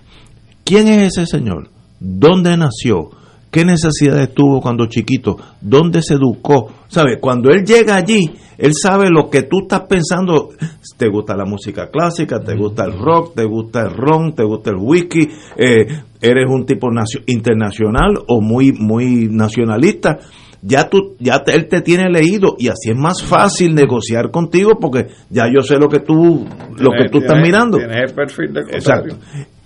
¿Quién es ese señor? ¿Dónde nació? ¿Qué necesidades tuvo cuando chiquito? ¿Dónde se educó? ¿Sabe? Cuando él llega allí, él sabe lo que tú estás pensando. ¿Te gusta la música clásica? ¿Te gusta el rock? ¿Te gusta el ron? ¿Te gusta el whisky? Eh, ¿Eres un tipo internacional o muy, muy nacionalista? Ya tú ya él te tiene leído y así es más fácil negociar contigo porque ya yo sé lo que tú lo que tú estás mirando. tienes el perfil de exacto.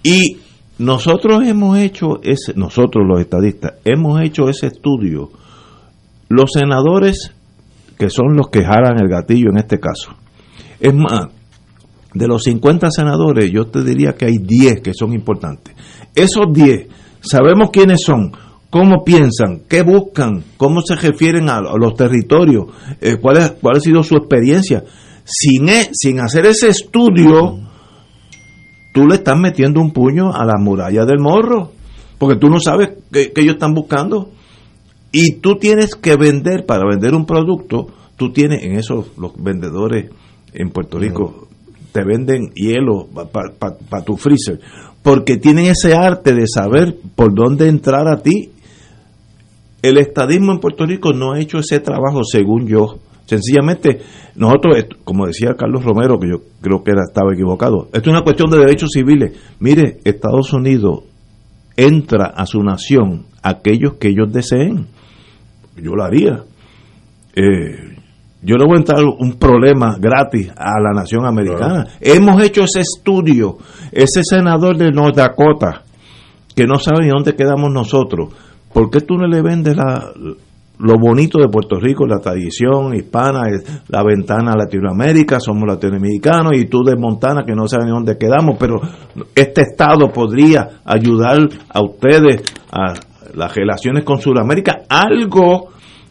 Y nosotros hemos hecho ese nosotros los estadistas hemos hecho ese estudio. Los senadores que son los que jalan el gatillo en este caso. Es más de los 50 senadores yo te diría que hay 10 que son importantes. Esos 10 sabemos quiénes son cómo piensan, qué buscan, cómo se refieren a, los territorios, eh, cuál, cuál ha sido su experiencia. Sin, e, sin hacer ese estudio, tú le estás metiendo un puño a la muralla del morro, porque tú no sabes qué, ellos están buscando. Y tú tienes que vender, para vender un producto, tú tienes en esos, los vendedores en Puerto Rico, te venden hielo para tu freezer, porque tienen ese arte de saber por dónde entrar a ti el estadismo en Puerto Rico no ha hecho ese trabajo, según yo. Sencillamente, nosotros, como decía Carlos Romero, que yo creo que era, estaba equivocado, esto es una cuestión de derechos civiles. Mire, Estados Unidos entra a su nación aquellos que ellos deseen. Yo lo haría. Eh, yo no voy a entrar un problema gratis a la nación americana. Hemos hecho ese estudio. Ese senador de North Dakota, que no sabe ni dónde quedamos nosotros, ¿por qué tú no le vendes la, lo bonito de Puerto Rico, la tradición hispana, la ventana Latinoamérica, somos latinoamericanos, y tú de Montana que no sabes ni dónde quedamos, pero este Estado podría ayudar a ustedes a las relaciones con Sudamérica, algo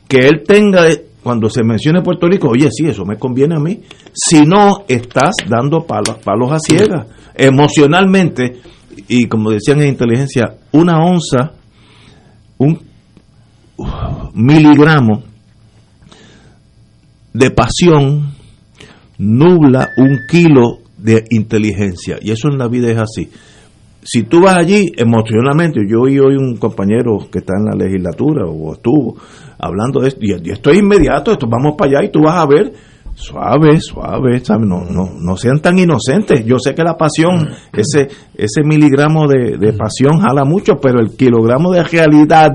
que él tenga cuando se mencione Puerto Rico, oye, sí, eso me conviene a mí. Si no, estás dando palos, palos a ciegas. Emocionalmente, y como decían en inteligencia, una onza, un miligramo de pasión nubla un kilo de inteligencia. Y eso en la vida es así. Si tú vas allí emocionalmente, yo oí hoy un compañero que está en la legislatura o estuvo hablando de esto, y esto es inmediato, esto vamos para allá y tú vas a ver suave, suave, No, no, no sean tan inocentes. Yo sé que la pasión, ese, ese miligramo de, pasión jala mucho, pero el kilogramo de realidad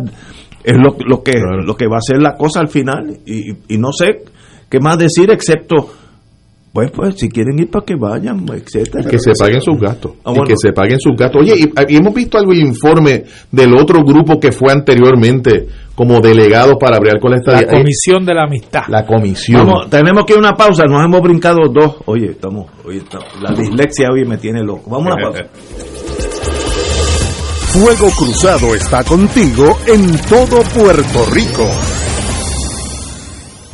es lo, lo que, lo que va a ser la cosa al final. Y, y no sé qué más decir excepto pues, pues, si quieren ir para que vayan, etcétera. Y que se paguen sus gastos. Ah, y que se paguen sus gastos. Oye, y, hemos visto algo el informe del otro grupo que fue anteriormente como delegado para abrir con la La comisión de la amistad. La comisión. tenemos que ir a una pausa, nos hemos brincado dos. Oye, estamos, oye, la dislexia hoy me tiene loco. Vamos a una pausa. Fuego Cruzado está contigo en todo Puerto Rico.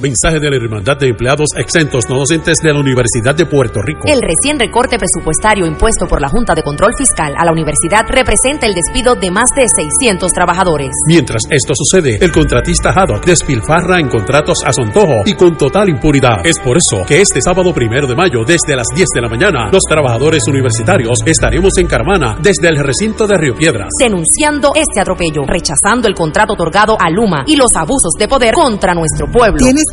Mensaje de la Hermandad de Empleados Exentos No Docentes de la Universidad de Puerto Rico. El recién recorte presupuestario impuesto por la Junta de Control Fiscal a la universidad representa el despido de más de 600 trabajadores. Mientras esto sucede, el contratista Haddock despilfarra en contratos a Sontojo y con total impunidad. Es por eso que este sábado primero de mayo, desde las 10 de la mañana, los trabajadores universitarios estaremos en Carmana, desde el recinto de Río Piedras. Denunciando este atropello, rechazando el contrato otorgado a Luma y los abusos de poder contra nuestro pueblo. ¿Tienes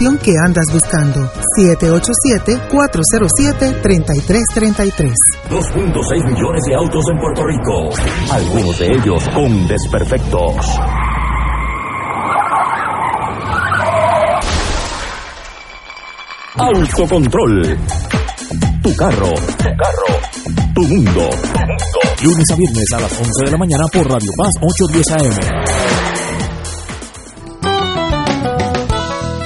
que andas buscando. 787-407-3333. 2.6 millones de autos en Puerto Rico, algunos de ellos con desperfectos. Autocontrol. Tu carro. Tu carro. Tu mundo. Lunes a viernes a las 11 de la mañana por Radio Paz 810 AM.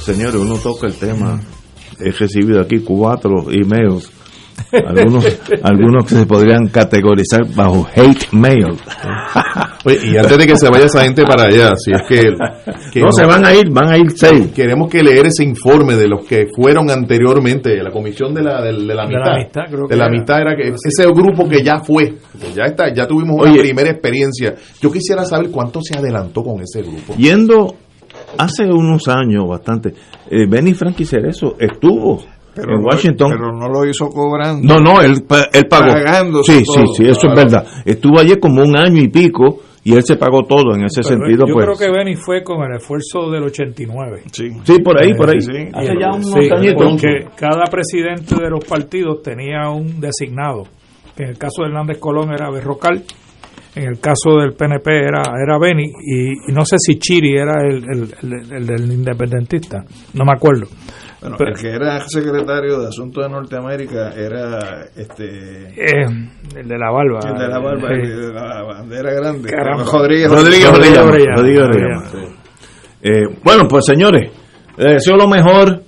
Señores, uno toca el tema. He recibido aquí cuatro emails. Algunos, algunos que se podrían categorizar bajo hate mail. y antes de que se vaya esa gente para allá, si es que, no, se van a ir, van a ir seis. Queremos que leer ese informe de los que fueron anteriormente, la comisión de la, de, la amistad. De la amistad, era que ese grupo que ya fue, ya está, ya tuvimos una primera experiencia. Yo quisiera saber cuánto se adelantó con ese grupo. Yendo hace unos años, bastante, eh, Benny Frankie Cerezo estuvo en Washington. pero no lo hizo cobrando. No, no, él, él pagó. sí, sí, sí, eso es verdad. Estuvo allí como un año y pico y él se pagó todo en ese sentido. Yo pues. creo que Benny fue con el esfuerzo del 89. Sí, sí por ahí, por ahí. Hace ya unos añitos. Porque cada presidente de los partidos tenía un designado. En el caso de Hernández Colón era Berrocal en el caso del PNP era, era Beni y, no sé si Chiri era el, el, del independentista, no me acuerdo. Bueno, el que era secretario de Asuntos de Norteamérica era este eh, el de la barba. El de la barba, el de la bandera grande. Rodríguez Rodríguez, Rodríguez, eh, bueno, pues señores, les deseo lo mejor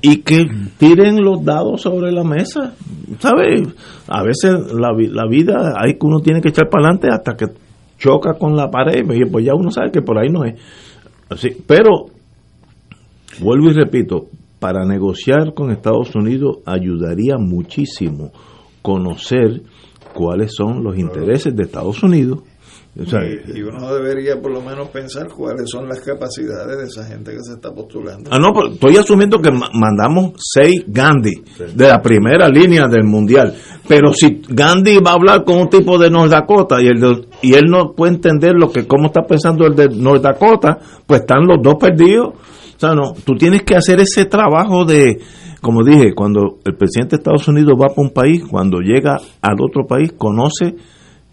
y que tiren los dados sobre la mesa. ¿Sabes? A veces la, la vida hay que uno tiene que echar para adelante hasta que choca con la pared. Y pues ya uno sabe que por ahí no es. Así, pero, vuelvo y repito, para negociar con Estados Unidos ayudaría muchísimo conocer cuáles son los intereses de Estados Unidos. y, uno debería por lo menos pensar cuáles son las capacidades de esa gente que se está postulando. Ah, no, estoy asumiendo que mandamos seis Gandhi de la primera línea del mundial. Pero si Gandhi va a hablar con un tipo de North Dakota y, el y él no puede entender lo que cómo está pensando el de North Dakota, pues están los dos perdidos. O sea, no, tú tienes que hacer ese trabajo de, como dije, cuando el presidente de Estados Unidos va para un país, cuando llega al otro país, conoce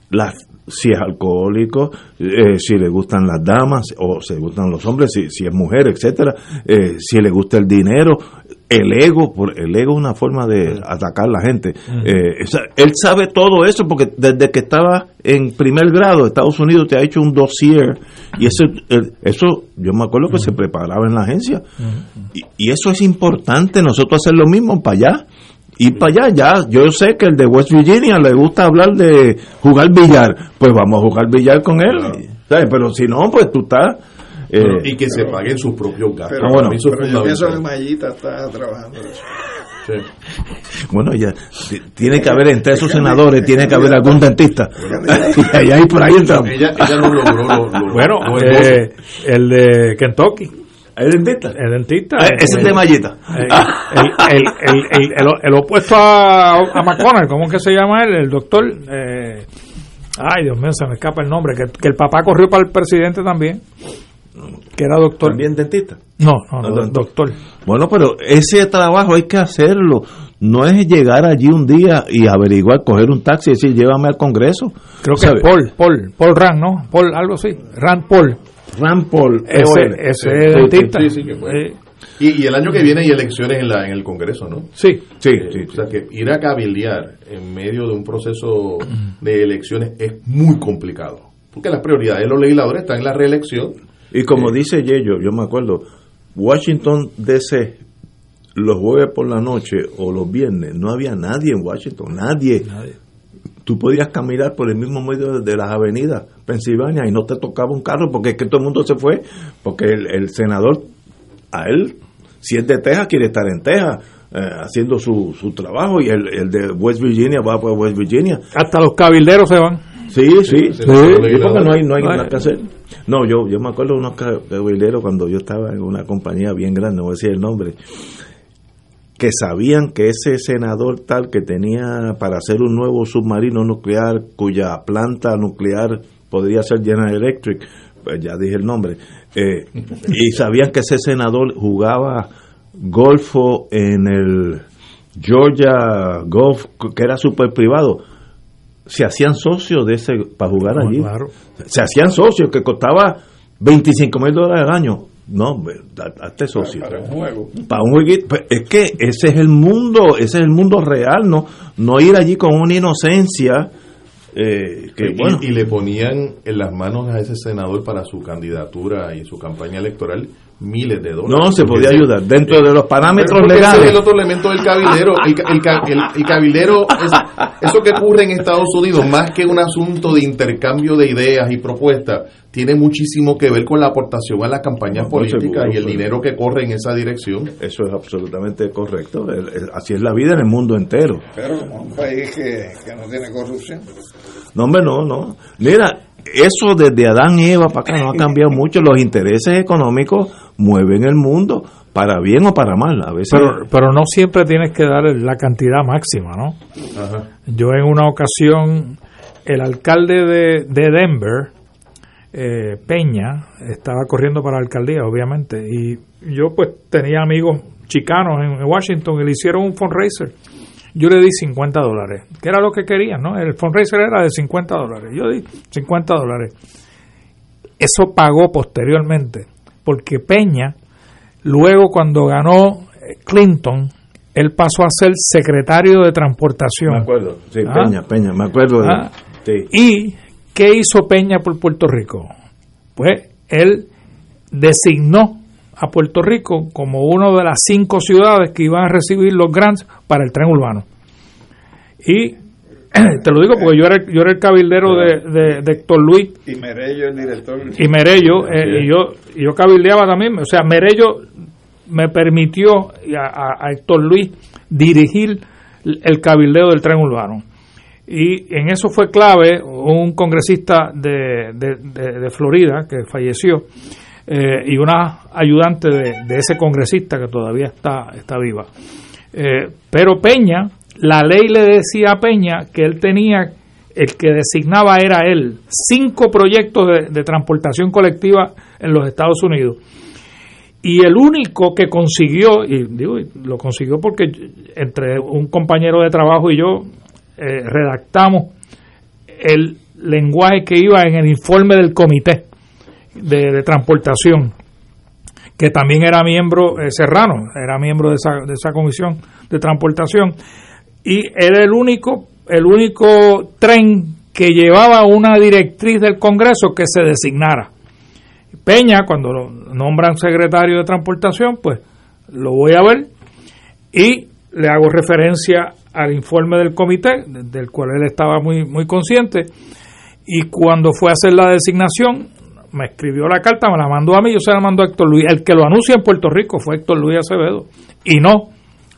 las si es alcohólico, eh, si le gustan las damas o si le gustan los hombres, si, si es mujer, etcétera, eh, si le gusta el dinero, el ego, por, el ego es una forma de atacar a la gente. Eh, él sabe todo eso porque desde que estaba en primer grado, Estados Unidos te ha hecho un dossier y eso, eso yo me acuerdo que se preparaba en la agencia. y, y, eso es importante, nosotros hacer lo mismo para allá. Y para allá, ya, yo sé que el de West Virginia le gusta hablar de jugar billar, pues vamos a jugar billar con él. Pero si no, pues tú estás eh, y que se paguen sus propios gastos. Pero, bueno, pero yo pienso que Mayita está trabajando eso. Sí. Bueno, ya tiene que haber entre esos senadores, tiene que haber algún dentista. y ahí por ahí entramos. Ella, ella no logró Bueno, eh, el de Kentucky. ¿El dentista? El dentista. Ah, ese es de Mayita. El, el, el, el, opuesto a, a McConnell, ¿cómo que se llama él? El doctor. Eh, ay, Dios mío, se me escapa el nombre. Que, que el papá corrió para el presidente también que era doctor. ¿También dentista? No, no, doctor. Bueno, pero ese trabajo hay que hacerlo. No es llegar allí un día y averiguar, coger un taxi y decir, llévame al Congreso. Creo que es Paul, Paul, Paul Rand, ¿no? Paul, algo así. Rand Paul. Rand Paul. Ese, ese dentista. Sí, sí, que puede. Y, y, el año que viene hay elecciones en, la, en el Congreso, ¿no? Sí, sí, eh, sí, O sea que ir a cabildear en medio de un proceso de elecciones es muy complicado. Porque las prioridades de los legisladores están en la reelección y como dice Yello, yo me acuerdo, Washington DC, los jueves por la noche o los viernes, no había nadie en Washington, nadie. Tú podías caminar por el mismo medio de las avenidas Pensilvania y no te tocaba un carro porque es que todo el mundo se fue, porque el, senador, a él, si es de Texas, quiere estar en Texas. Eh, haciendo su, su trabajo y el, el de West Virginia va por West Virginia. Hasta los cabilderos se van. Sí, sí, sí. porque no hay, no hay nada que hacer. No, yo, yo me acuerdo de unos caballeros cuando yo estaba en una compañía bien grande, no voy a decir el nombre, que sabían que ese senador tal que tenía para hacer un nuevo submarino nuclear cuya planta nuclear podría ser General Electric, pues ya dije el nombre, eh, y sabían que ese senador jugaba golfo en el Georgia Golf, que era súper privado se hacían socios de ese para jugar allí. Se hacían socios que costaba 25 mil dólares al año. No, hazte socio. Para, un juego. Para un jueguito. Pues, es que ese es el mundo, ese es el mundo real, no, no ir allí con una inocencia. Eh, que, y, bueno. y le ponían en las manos a ese senador para su candidatura y su campaña electoral miles de dólares. No, se podía ayudar dentro de los parámetros legales. Ese es el otro elemento del cabildero. El, cabildero, es, eso que ocurre en Estados Unidos, más que un asunto de intercambio de ideas y propuestas, tiene muchísimo que ver con la aportación a las campañas políticas y el dinero que corre en esa dirección. Eso es absolutamente correcto. Así es la vida en el mundo entero. Pero como un país que, que no tiene corrupción. No, hombre, no, no. Mira, eso desde Adán y Eva para acá no ha cambiado mucho. Los intereses económicos mueven el mundo para bien o para mal. A veces... pero, pero no siempre tienes que dar la cantidad máxima, ¿no? Yo en una ocasión, el alcalde de, de Denver, eh, Peña, estaba corriendo para la alcaldía, obviamente, y yo pues tenía amigos chicanos en Washington y le hicieron un fundraiser yo le di 50 dólares, que era lo que querían, ¿no? El fundraiser era de 50 dólares, yo di 50 dólares. Eso pagó posteriormente, porque Peña, luego cuando ganó eh, Clinton, él pasó a ser secretario de transportación. Me acuerdo, sí, ¿Ah? Peña, Peña, me acuerdo de ¿Ah? ¿Y qué hizo Peña por Puerto Rico? Pues él designó a Puerto Rico como una de las cinco ciudades que iban a recibir los grants para el tren urbano. Y te lo digo porque yo era, yo era el cabildero de, de, Héctor Luis. Y Merello el director. Y Merello, eh, y yo, yo cabildeaba también. O sea, Merello me permitió a, Héctor Luis dirigir el cabildeo del tren urbano. Y en eso fue clave un congresista de, de, Florida que falleció eh, y una ayudante de, ese congresista que todavía está, está viva. Eh, pero Peña, la ley le decía a Peña que él tenía, el que designaba era él, cinco proyectos de transportación colectiva en los Estados Unidos. Y el único que consiguió, y digo, lo consiguió porque entre un compañero de trabajo y yo eh, redactamos el lenguaje que iba en el informe del comité de, transportación, que también era miembro eh, serrano, era miembro de esa, de esa comisión de transportación, y era el único, el único tren que llevaba una directriz del Congreso que se designara. Peña, cuando lo nombran secretario de transportación, pues lo voy a ver y le hago referencia al informe del comité, del cual él estaba muy, muy consciente, y cuando fue a hacer la designación, me escribió la carta, me la mandó a mí, yo se la mandó a Héctor Luis. El que lo anuncia en Puerto Rico fue Héctor Luis Acevedo, y no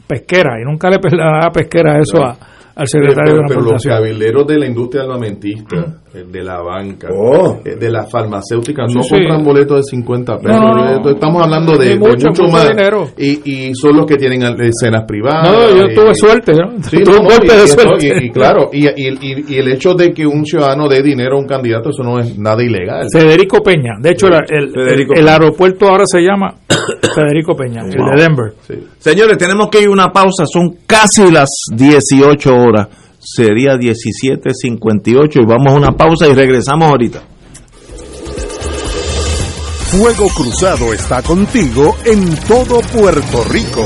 Pesquera, y nunca le perdonaba Pesquera eso a, al secretario de pero los cabileros de la industria armamentista, de la banca, oh. eh, de las farmacéuticas, no compran boletos de 50 pesos. Estamos hablando de, mucho, más. Dinero. Y, y, son los que tienen escenas privadas. No, yo tuve suerte. tuve un golpe de suerte. Y, claro, y, el hecho de que un ciudadano dé dinero a un candidato, eso no es nada ilegal. Federico Peña. De hecho, el, el, aeropuerto ahora se llama Federico Peña, el de Denver. Señores, tenemos que ir a una pausa. Son casi las 18 horas. Sería 17.58 y vamos a una pausa y regresamos ahorita. Fuego Cruzado está contigo en todo Puerto Rico.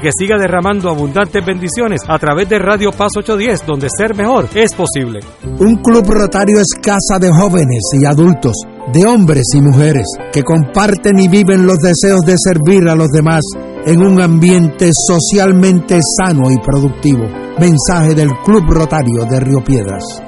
que siga derramando abundantes bendiciones a través de Radio Paz 810, donde ser mejor es posible. Un club rotario es casa de jóvenes y adultos, de hombres y mujeres, que comparten y viven los deseos de servir a los demás en un ambiente socialmente sano y productivo. Mensaje del Club Rotario de Río Piedras.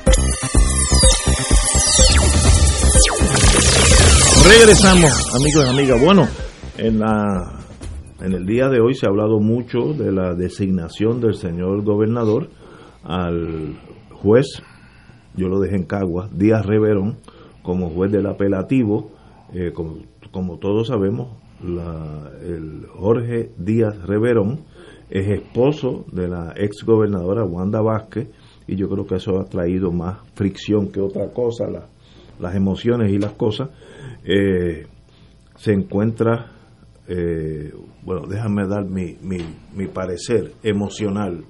Regresamos, amigos y amigas. Bueno, en, la, en el día de hoy se ha hablado mucho de la designación del señor gobernador al juez, yo lo dejé en Caguas, Díaz Reverón, como juez del apelativo. Eh, como, todos sabemos, el Jorge Díaz Reverón es esposo de la ex gobernadora Wanda Vázquez y yo creo que eso ha traído más fricción que otra cosa, las emociones y las cosas. Eh, se encuentra, eh, bueno, déjame dar mi, mi, mi parecer emocional.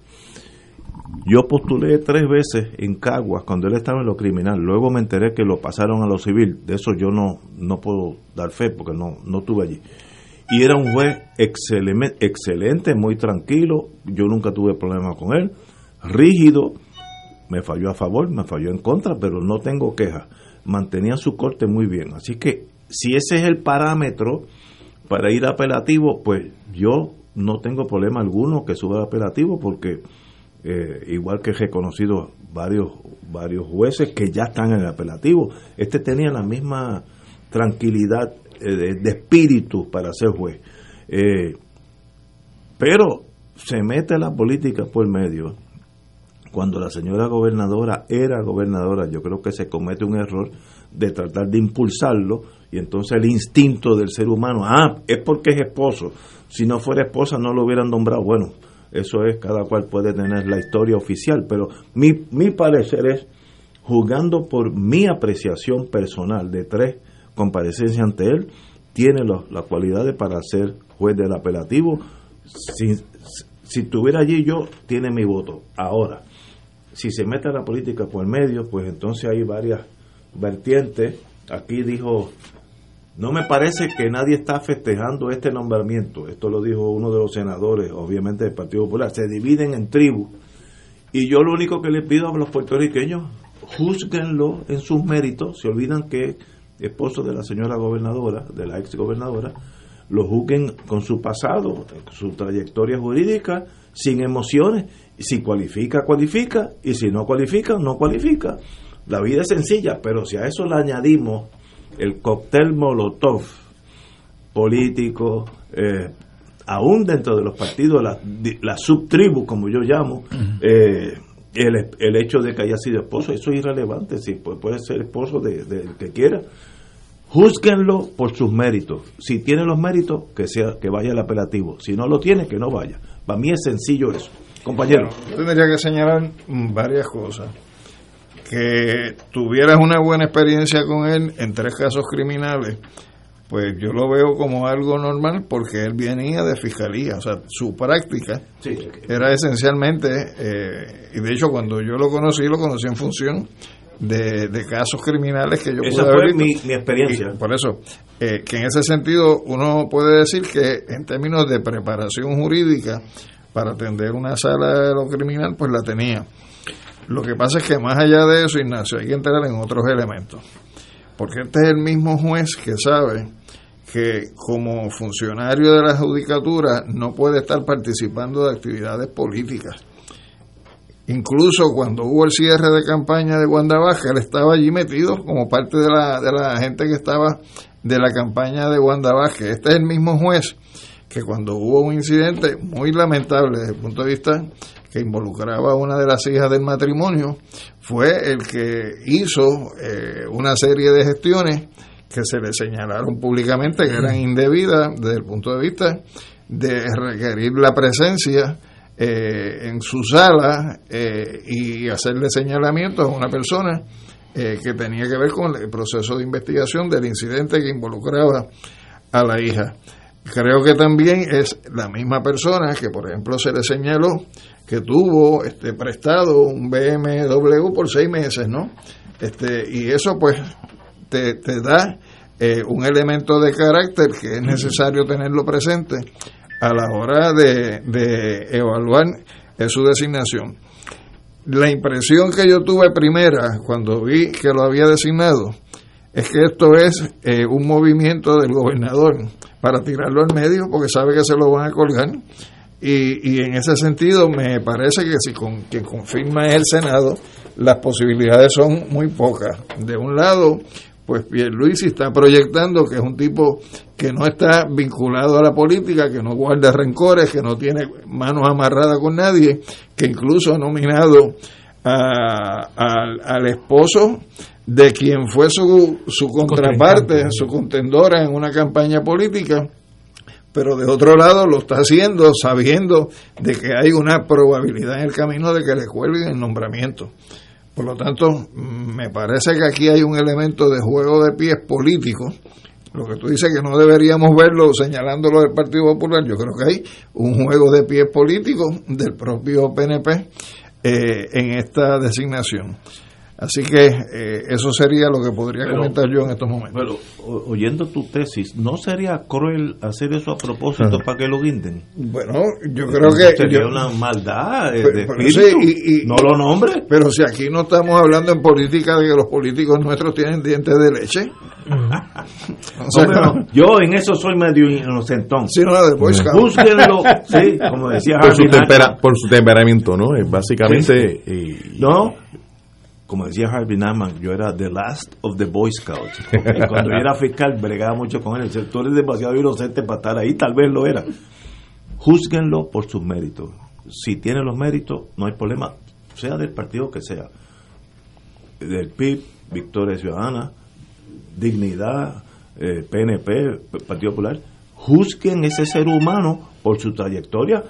Yo postulé tres veces en Caguas cuando él estaba en lo criminal. Luego me enteré que lo pasaron a lo civil. De eso yo no, no puedo dar fe porque no, no estuve allí. Y era un juez excelente, excelente, muy tranquilo. Yo nunca tuve problemas con él. Rígido. Me falló a favor, me falló en contra, pero no tengo queja. Mantenía su corte muy bien. Así que si ese es el parámetro para ir a apelativo, pues yo no tengo problema alguno que suba a apelativo porque eh, igual que he reconocido varios varios jueces que ya están en el apelativo, este tenía la misma tranquilidad eh, de, espíritu para ser juez. Eh, pero se mete la política por medio. Cuando la señora gobernadora era gobernadora, yo creo que se comete un error de tratar de impulsarlo y entonces el instinto del ser humano, ah, es porque es esposo, si no fuera esposa no lo hubieran nombrado, bueno, eso es, cada cual puede tener la historia oficial, pero mi, mi parecer es, juzgando por mi apreciación personal de tres comparecencias ante él, tiene las cualidades para ser juez del apelativo. Si, si estuviera allí yo, tiene mi voto. Ahora, si se mete a la política por medio, pues entonces hay varias vertientes. Aquí dijo no me parece que nadie está festejando este nombramiento. Esto lo dijo uno de los senadores, obviamente del Partido Popular. Se dividen en tribus. Y yo lo único que les pido a los puertorriqueños, juzguenlo en sus méritos. Se olvidan que es esposo de la señora gobernadora, de la ex gobernadora, lo juzguen con su pasado, su trayectoria jurídica, sin emociones. Si cualifica, cualifica. Y si no cualifica, no cualifica. La vida es sencilla, pero si a eso le añadimos el cóctel molotov político, eh, aún dentro de los partidos, la, la subtribu, como yo llamo, eh, el, el, hecho de que haya sido esposo, eso es irrelevante, si puede, ser esposo de, que quiera. Júzguenlo por sus méritos. Si tiene los méritos, que sea que vaya al apelativo. Si no lo tiene, que no vaya. Para mí es sencillo eso. Compañero. yo tendría que señalar varias cosas que tuvieras una buena experiencia con él en tres casos criminales, pues yo lo veo como algo normal porque él venía de fiscalía, o sea, su práctica era esencialmente, eh, y de hecho cuando yo lo conocí, lo conocí en función de, casos criminales que yo Esa pude fue Mi, experiencia. por eso, eh, que en ese sentido uno puede decir que en términos de preparación jurídica para atender una sala de lo criminal, pues la tenía. Lo que pasa es que más allá de eso, Ignacio, hay que entrar en otros elementos. Porque este es el mismo juez que sabe que como funcionario de la judicatura no puede estar participando de actividades políticas. Incluso cuando hubo el cierre de campaña de Wanda él estaba allí metido como parte de la, de la gente que estaba de la campaña de Wanda Este es el mismo juez que cuando hubo un incidente muy lamentable desde el punto de vista que involucraba a una de las hijas del matrimonio, fue el que hizo eh, una serie de gestiones que se le señalaron públicamente que eran indebidas desde el punto de vista de requerir la presencia eh, en su sala eh, y hacerle señalamientos a una persona que tenía que ver con el proceso de investigación del incidente que involucraba a la hija. Creo que también es la misma persona que, por ejemplo, se le señaló que tuvo este prestado un BMW por seis meses, ¿no? Este, y eso pues te, da eh, un elemento de carácter que es necesario tenerlo presente a la hora de, evaluar su designación. La impresión que yo tuve primera cuando vi que lo había designado es que esto es eh, un movimiento del gobernador para tirarlo al medio porque sabe que se lo van a colgar y, y en ese sentido me parece que si con, quien confirma el Senado, las posibilidades son muy pocas. De un lado, pues Pierluisi está proyectando que es un tipo que no está vinculado a la política, que no guarda rencores, que no tiene manos amarradas con nadie, que incluso ha nominado al esposo de quien fue su, su contraparte, su contendora en una campaña política, pero de otro lado lo está haciendo sabiendo de que hay una probabilidad en el camino de que le cuelguen el nombramiento. Por lo tanto, me parece que aquí hay un elemento de juego de pies político. Lo que tú dices que no deberíamos verlo señalándolo del Partido Popular, yo creo que hay un juego de pies político del propio PNP eh, en esta designación. Así que eh, eso sería lo que podría comentar yo en estos momentos. Pero oyendo tu tesis, ¿no sería cruel hacer eso a propósito para que lo guinden? Bueno, yo creo que... Sería una maldad de espíritu. no lo nombre. Pero si aquí no estamos hablando en política de que los políticos nuestros tienen dientes de leche. yo en eso soy medio inocentón. Sí, no, de sí, como decía por su, por su temperamento, ¿no? Básicamente... no, como decía Harvey Naman, yo era the last of the Boy Scouts. Cuando yo era fiscal, bregaba mucho con él. El sector es demasiado inocente para estar ahí, tal vez lo era. Júzguenlo por sus méritos. Si tiene los méritos, no hay problema, sea del partido que sea. Del PIB, Victoria Ciudadana, Dignidad, PNP, eh, Partido Popular. Juzguen ese ser humano por su trayectoria,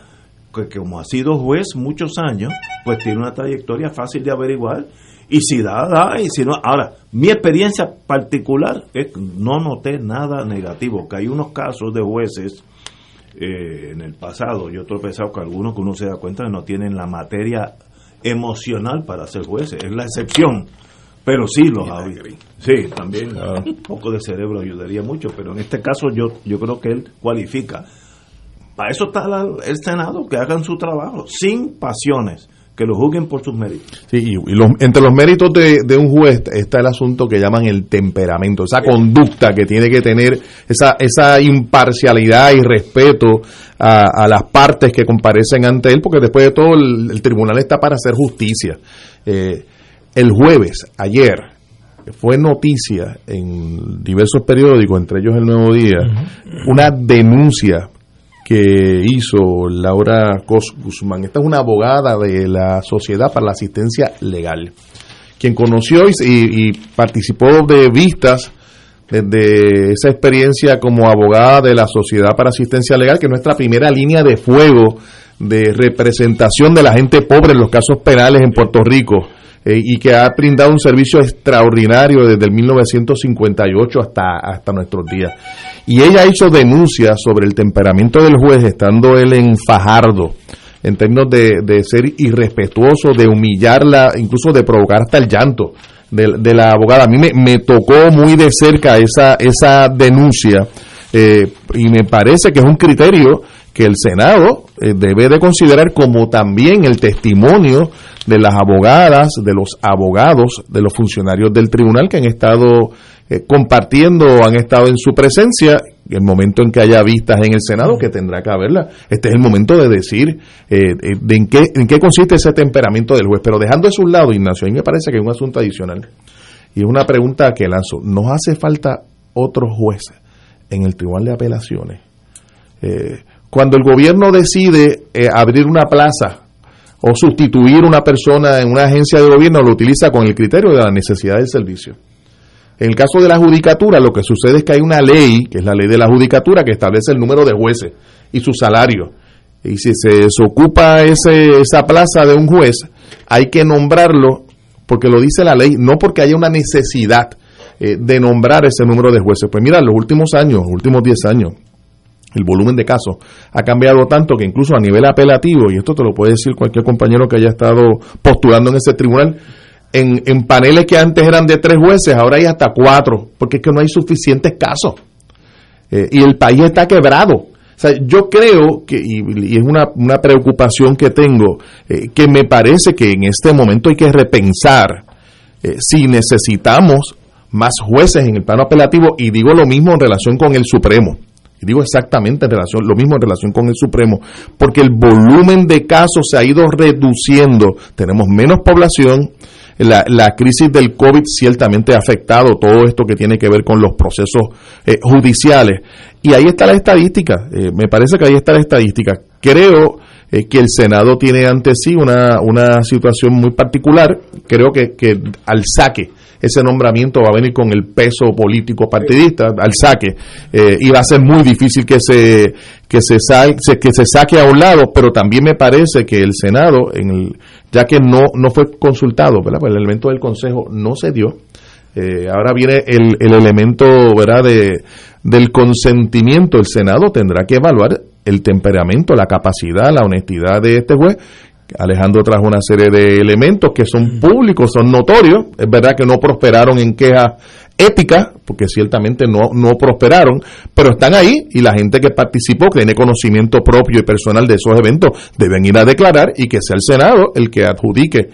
que como ha sido juez muchos años, pues tiene una trayectoria fácil de averiguar y si da, da, y si no. Ahora, mi experiencia particular es que no noté nada negativo, que hay unos casos de jueces eh, en el pasado, yo he tropezado con algunos que uno se da cuenta que no tienen la materia emocional para ser jueces, es la excepción, pero sí los ha Sí, también un poco de cerebro ayudaría mucho, pero en este caso yo, yo creo que él cualifica. Para eso está el Senado, que hagan su trabajo, sin pasiones que lo juzguen por sus méritos. Sí, y, entre los méritos de, un juez está el asunto que llaman el temperamento, esa conducta que tiene que tener, esa, esa imparcialidad y respeto a, las partes que comparecen ante él, porque después de todo el, tribunal está para hacer justicia. Eh, el jueves, ayer, fue noticia en diversos periódicos, entre ellos el Nuevo Día, una denuncia que hizo Laura Cos Guzmán. Esta es una abogada de la Sociedad para la Asistencia Legal, quien conoció y, participó de vistas desde esa experiencia como abogada de la Sociedad para Asistencia Legal, que es nuestra primera línea de fuego de representación de la gente pobre en los casos penales en Puerto Rico. Eh, y que ha brindado un servicio extraordinario desde el 1958 hasta, hasta nuestros días. Y ella hizo denuncias sobre el temperamento del juez, estando él en Fajardo, en términos de, ser irrespetuoso, de humillarla, incluso de provocar hasta el llanto de, la abogada. A mí me, tocó muy de cerca esa, esa denuncia eh, y me parece que es un criterio que el Senado eh, debe de considerar como también el testimonio de las abogadas, de los abogados, de los funcionarios del tribunal que han estado eh, compartiendo han estado en su presencia. El momento en que haya vistas en el Senado, que tendrá que haberla, este es el momento de decir eh, de en, qué, en qué consiste ese temperamento del juez. Pero dejando eso a un lado, Ignacio, a mí me parece que es un asunto adicional. Y es una pregunta que lanzo. ¿Nos hace falta otros jueces en el Tribunal de Apelaciones? Eh, cuando el gobierno decide eh, abrir una plaza o sustituir una persona en una agencia de gobierno, lo utiliza con el criterio de la necesidad del servicio. En el caso de la judicatura, lo que sucede es que hay una ley, que es la ley de la judicatura, que establece el número de jueces y su salario. Y si se desocupa ese, esa plaza de un juez, hay que nombrarlo porque lo dice la ley, no porque haya una necesidad eh, de nombrar ese número de jueces. Pues mira, los últimos años, los últimos 10 años, el volumen de casos ha cambiado tanto que incluso a nivel apelativo, y esto te lo puede decir cualquier compañero que haya estado postulando en ese tribunal, en, paneles que antes eran de tres jueces, ahora hay hasta cuatro, porque es que no hay suficientes casos. Eh, y el país está quebrado. O sea, yo creo que, y, es una, una, preocupación que tengo, eh, que me parece que en este momento hay que repensar eh, si necesitamos más jueces en el plano apelativo, y digo lo mismo en relación con el Supremo. Digo exactamente en relación, lo mismo en relación con el Supremo, porque el volumen de casos se ha ido reduciendo, tenemos menos población, la, la crisis del COVID ciertamente ha afectado todo esto que tiene que ver con los procesos eh, judiciales. Y ahí está la estadística, eh, me parece que ahí está la estadística. Creo eh, que el Senado tiene ante sí una, una situación muy particular, creo que, que al saque ese nombramiento va a venir con el peso político partidista al saque eh, y va a ser muy difícil que se que se, que se saque a un lado, pero también me parece que el Senado, en el, ya que no no fue consultado, ¿verdad? Pues el elemento del Consejo no se dio. Eh, ahora viene el, el elemento, ¿verdad? De, del consentimiento. El Senado tendrá que evaluar el temperamento, la capacidad, la honestidad de este juez Alejandro trajo una serie de elementos que son públicos, son notorios. Es verdad que no prosperaron en quejas éticas, porque ciertamente no, no prosperaron, pero están ahí y la gente que participó, que tiene conocimiento propio y personal de esos eventos, deben ir a declarar y que sea el Senado el que adjudique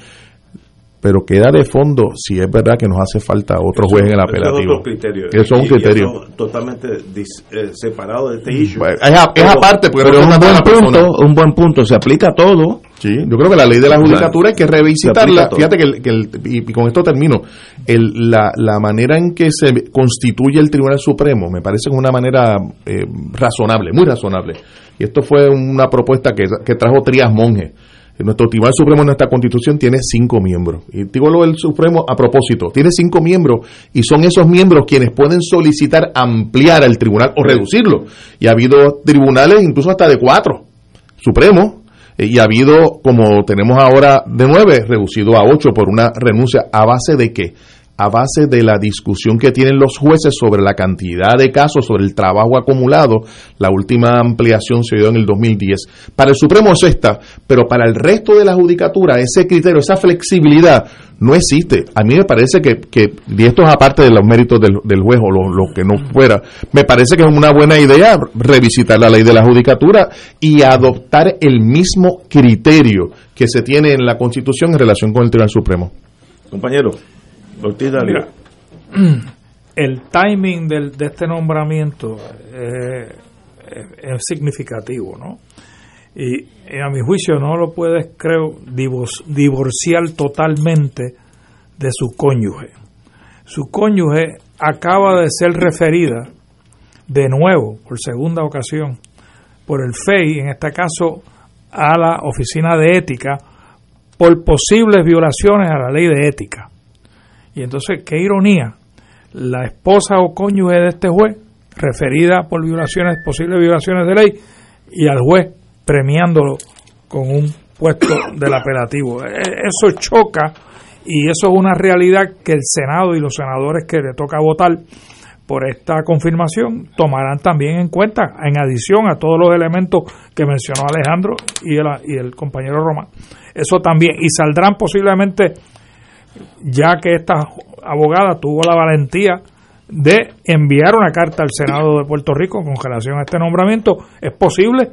pero queda de fondo si es verdad que nos hace falta otro juez en el apelativo. Eso es un criterio. totalmente eh, separado de este issue. es, aparte, pero, un, buen punto, un buen punto, se aplica a todo. Sí, yo creo que la ley de la judicatura hay que revisitarla. Fíjate que, el, y, con esto termino, el, la, la manera en que se constituye el Tribunal Supremo me parece una manera eh, razonable, muy razonable. Y esto fue una propuesta que, que trajo Trias Monge nuestro Tribunal Supremo en nuestra Constitución tiene cinco miembros. Y digo lo del Supremo a propósito. Tiene cinco miembros y son esos miembros quienes pueden solicitar ampliar el tribunal o reducirlo. Y ha habido tribunales incluso hasta de cuatro supremos eh, y ha habido, como tenemos ahora de nueve, reducido a ocho por una renuncia a base de qué? A base de la discusión que tienen los jueces sobre la cantidad de casos, sobre el trabajo acumulado. La última ampliación se dio en el 2010. Para el Supremo es esta, pero para el resto de la judicatura ese criterio, esa flexibilidad no existe. A mí me parece que, que y esto es aparte de los méritos del, juez o lo, que no fuera, me parece que es una buena idea revisitar la ley de la judicatura y adoptar el mismo criterio que se tiene en la Constitución en relación con el Tribunal Supremo. Compañero. el timing del, de este nombramiento es, significativo, ¿no? Y, a mi juicio no lo puedes, creo, divorciar totalmente de su cónyuge. Su cónyuge acaba de ser referida de nuevo, por segunda ocasión, por el FEI, en este caso a la Oficina de Ética, por posibles violaciones a la ley de ética. Y entonces, qué ironía, la esposa o cónyuge de este juez, referida por violaciones, posibles violaciones de ley, y al juez premiándolo con un puesto del apelativo. E, eso choca y eso es una realidad que el Senado y los senadores que le toca votar por esta confirmación tomarán también en cuenta, en adición a todos los elementos que mencionó Alejandro y el, y el compañero Román. Eso también, y saldrán posiblemente ya que esta abogada tuvo la valentía de enviar una carta al Senado de Puerto Rico con relación a este nombramiento, es posible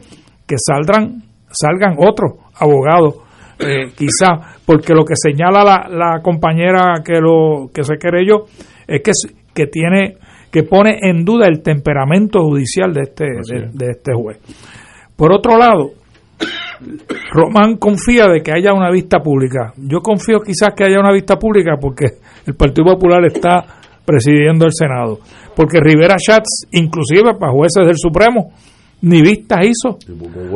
que saldrán, salgan otros abogados, eh, quizá, porque lo que señala la, la, compañera que lo que se yo es que, que tiene que pone en duda el temperamento judicial de este, de este juez. Por otro lado, Román confía de que haya una vista pública. Yo confío quizás que haya una vista pública porque el Partido Popular está presidiendo el Senado. Porque Rivera Schatz, inclusive para jueces del Supremo, ni vistas hizo.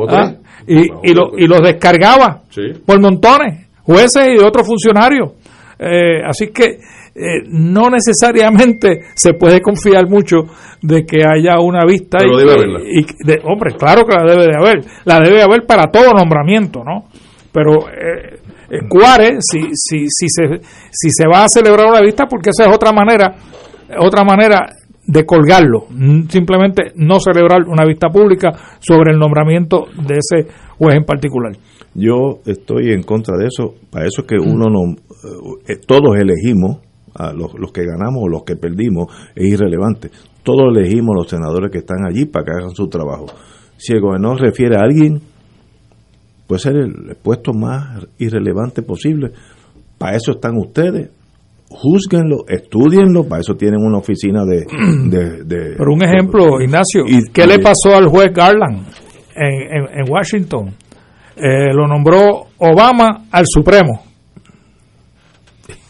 Ah, y, y, los descargaba por montones, jueces y otros funcionarios. Eh, así que eh, no necesariamente se puede confiar mucho de que haya una vista y, de, hombre claro que la debe de haber. La debe de haber para todo nombramiento no pero eh, eh cuare si, si, si se si se va a celebrar una vista porque esa es otra manera otra manera de colgarlo, simplemente no celebrar una vista pública sobre el nombramiento de ese juez en particular. Yo estoy en contra de eso, para eso es que uno no, eh, todos elegimos a los, que ganamos o los que perdimos es irrelevante. Todos elegimos los senadores que están allí para que hagan su trabajo. Si el gobernador refiere a alguien, puede ser el puesto más irrelevante posible. Para eso están ustedes. Júzguenlo, estudienlo, para eso tienen una oficina de... de, Por un ejemplo, Ignacio, ¿qué le pasó al juez Garland en, en, Washington? Eh, lo nombró Obama al Supremo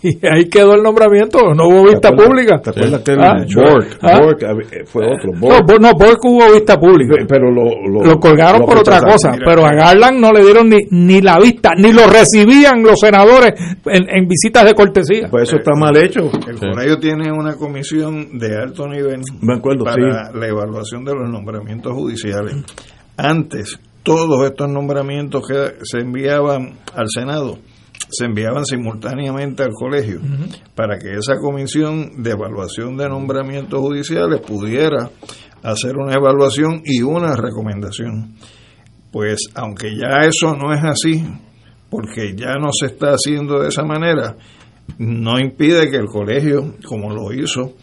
y ahí quedó el nombramiento, no hubo vista pública. ¿Te acuerdas que Ah, Bork, ah. Bork, eh, fue otro? No, Bork. No, Bork hubo vista pública. pero lo, lo, Lo colgaron lo por otra cosa, pero a Garland no le dieron ni, ni la vista, ni lo recibían los senadores en, en visitas de cortesía. Pues eso está mal hecho. El colegio tiene una comisión de alto nivel Me acuerdo, para sí. la evaluación de los nombramientos judiciales. Antes, todos estos nombramientos que se enviaban al Senado se enviaban simultáneamente al colegio para que esa comisión de evaluación de nombramientos judiciales pudiera hacer una evaluación y una recomendación. Pues aunque ya eso no es así, porque ya no se está haciendo de esa manera, no impide que el colegio, como lo hizo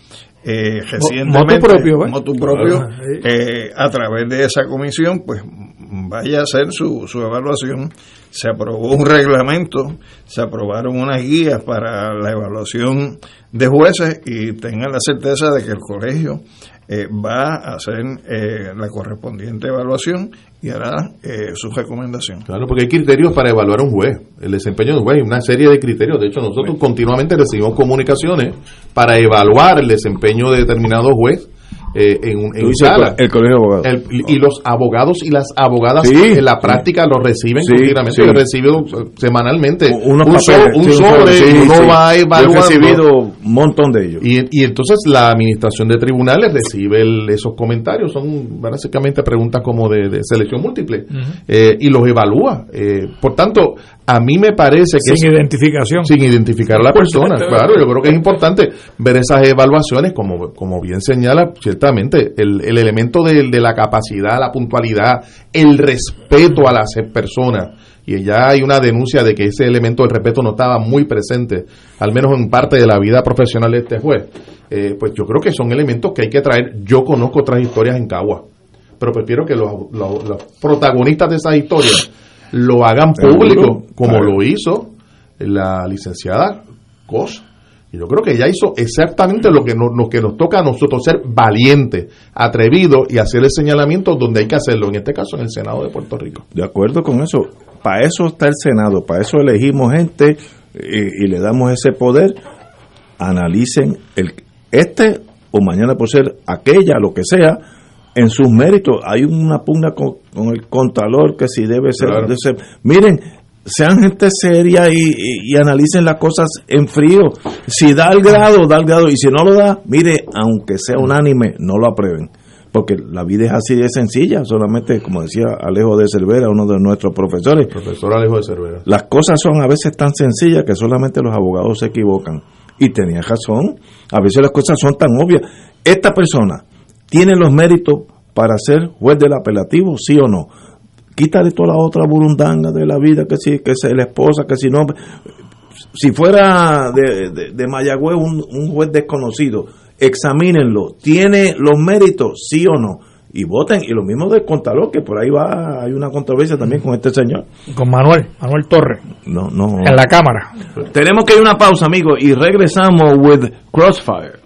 eh, recientemente, motu propio, ¿eh? motu propio, eh, a través de esa comisión, pues vaya a hacer su, su evaluación. Se aprobó un reglamento, se aprobaron unas guías para la evaluación de jueces y tengan la certeza de que el colegio eh, va a hacer eh, la correspondiente evaluación y hará eh, su recomendación. Claro, porque hay criterios para evaluar a un juez, el desempeño de un juez, hay una serie de criterios. De hecho, nosotros continuamente recibimos comunicaciones para evaluar el desempeño de determinado juez eh, en, un- en sala. el colegio de abogados. El- y los abogados y las abogadas Sí, en la práctica lo reciben Sí, continuamente. sí. Yo he recibido eh, semanalmente Unos un, so- papeles, un sí, sobre sí, uno sí. va Yo he evaluando. recibido un montón de ellos. Y, y entonces la administración de tribunales recibe el- esos comentarios, son básicamente preguntas como de, de selección múltiple, eh, y los evalúa. Eh, por tanto, a mí me parece que Sin es- identificación. sin identificar a la persona, claro, yo creo que es importante ver esas evaluaciones, como, como bien señala, ciertamente, el, el elemento de, de la capacidad, la puntualidad, el respeto a las personas, y ya hay una denuncia de que ese elemento del respeto no estaba muy presente, al menos en parte de la vida profesional de este juez, eh, pues yo creo que son elementos que hay que traer, yo conozco otras historias en Cagua, pero prefiero que los, los- los protagonistas de esas historias lo hagan público, como lo hizo la licenciada Cos. Y yo creo que ella hizo exactamente lo que, nos, lo que nos toca a nosotros, ser valientes, atrevidos y hacer el señalamiento donde hay que hacerlo, en este caso en el Senado de Puerto Rico. De acuerdo con eso. Para eso está el Senado, para eso elegimos gente y, y le damos ese poder. Analicen el este o mañana por ser aquella, lo que sea, en sus méritos. Hay una pugna con, con el contralor que si debe ser, Claro. debe ser- Miren, sean gente seria y, y- y analicen las cosas en frío. Si da el grado, da el grado. Y si no lo da, mire, aunque sea unánime, no lo aprueben. Porque la vida es así de sencilla, solamente, como decía Alejo de Cervera, uno de nuestros profesores, Profesor Alejo de Cervera. las cosas son a veces tan sencillas que solamente los abogados se equivocan. Y tenía razón, a veces las cosas son tan obvias. Esta persona tiene los méritos para ser juez del apelativo, sí o no. Quítale toda la otra burundanga de la vida, que si que es la esposa, que si no. Si fuera de, de, de Mayagüez un, un juez desconocido, examínenlo. ¿Tiene los méritos, sí o no? Y voten. Y lo mismo del contador, que por ahí va, hay una controversia también con este señor. Con Manuel, Manuel Torres, No, no. en la Cámara. Tenemos que ir a una pausa, amigos, y regresamos with Crossfire.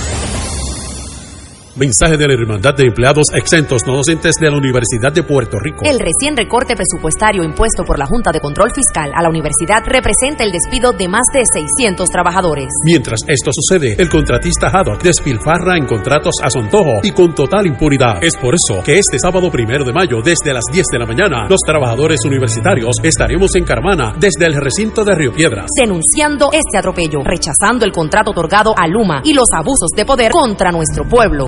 Mensaje de la Hermandad de Empleados Exentos No Docentes de la Universidad de Puerto Rico. El recién recorte presupuestario impuesto por la Junta de Control Fiscal a la universidad representa el despido de más de 600 trabajadores. Mientras esto sucede, el contratista Haddock despilfarra en contratos a su antojo y con total impunidad. Es por eso que este sábado primero de mayo, desde las 10 de la mañana, los trabajadores universitarios estaremos en Carmana, desde el recinto de Río Piedras. Denunciando este atropello, rechazando el contrato otorgado a Luma y los abusos de poder contra nuestro pueblo.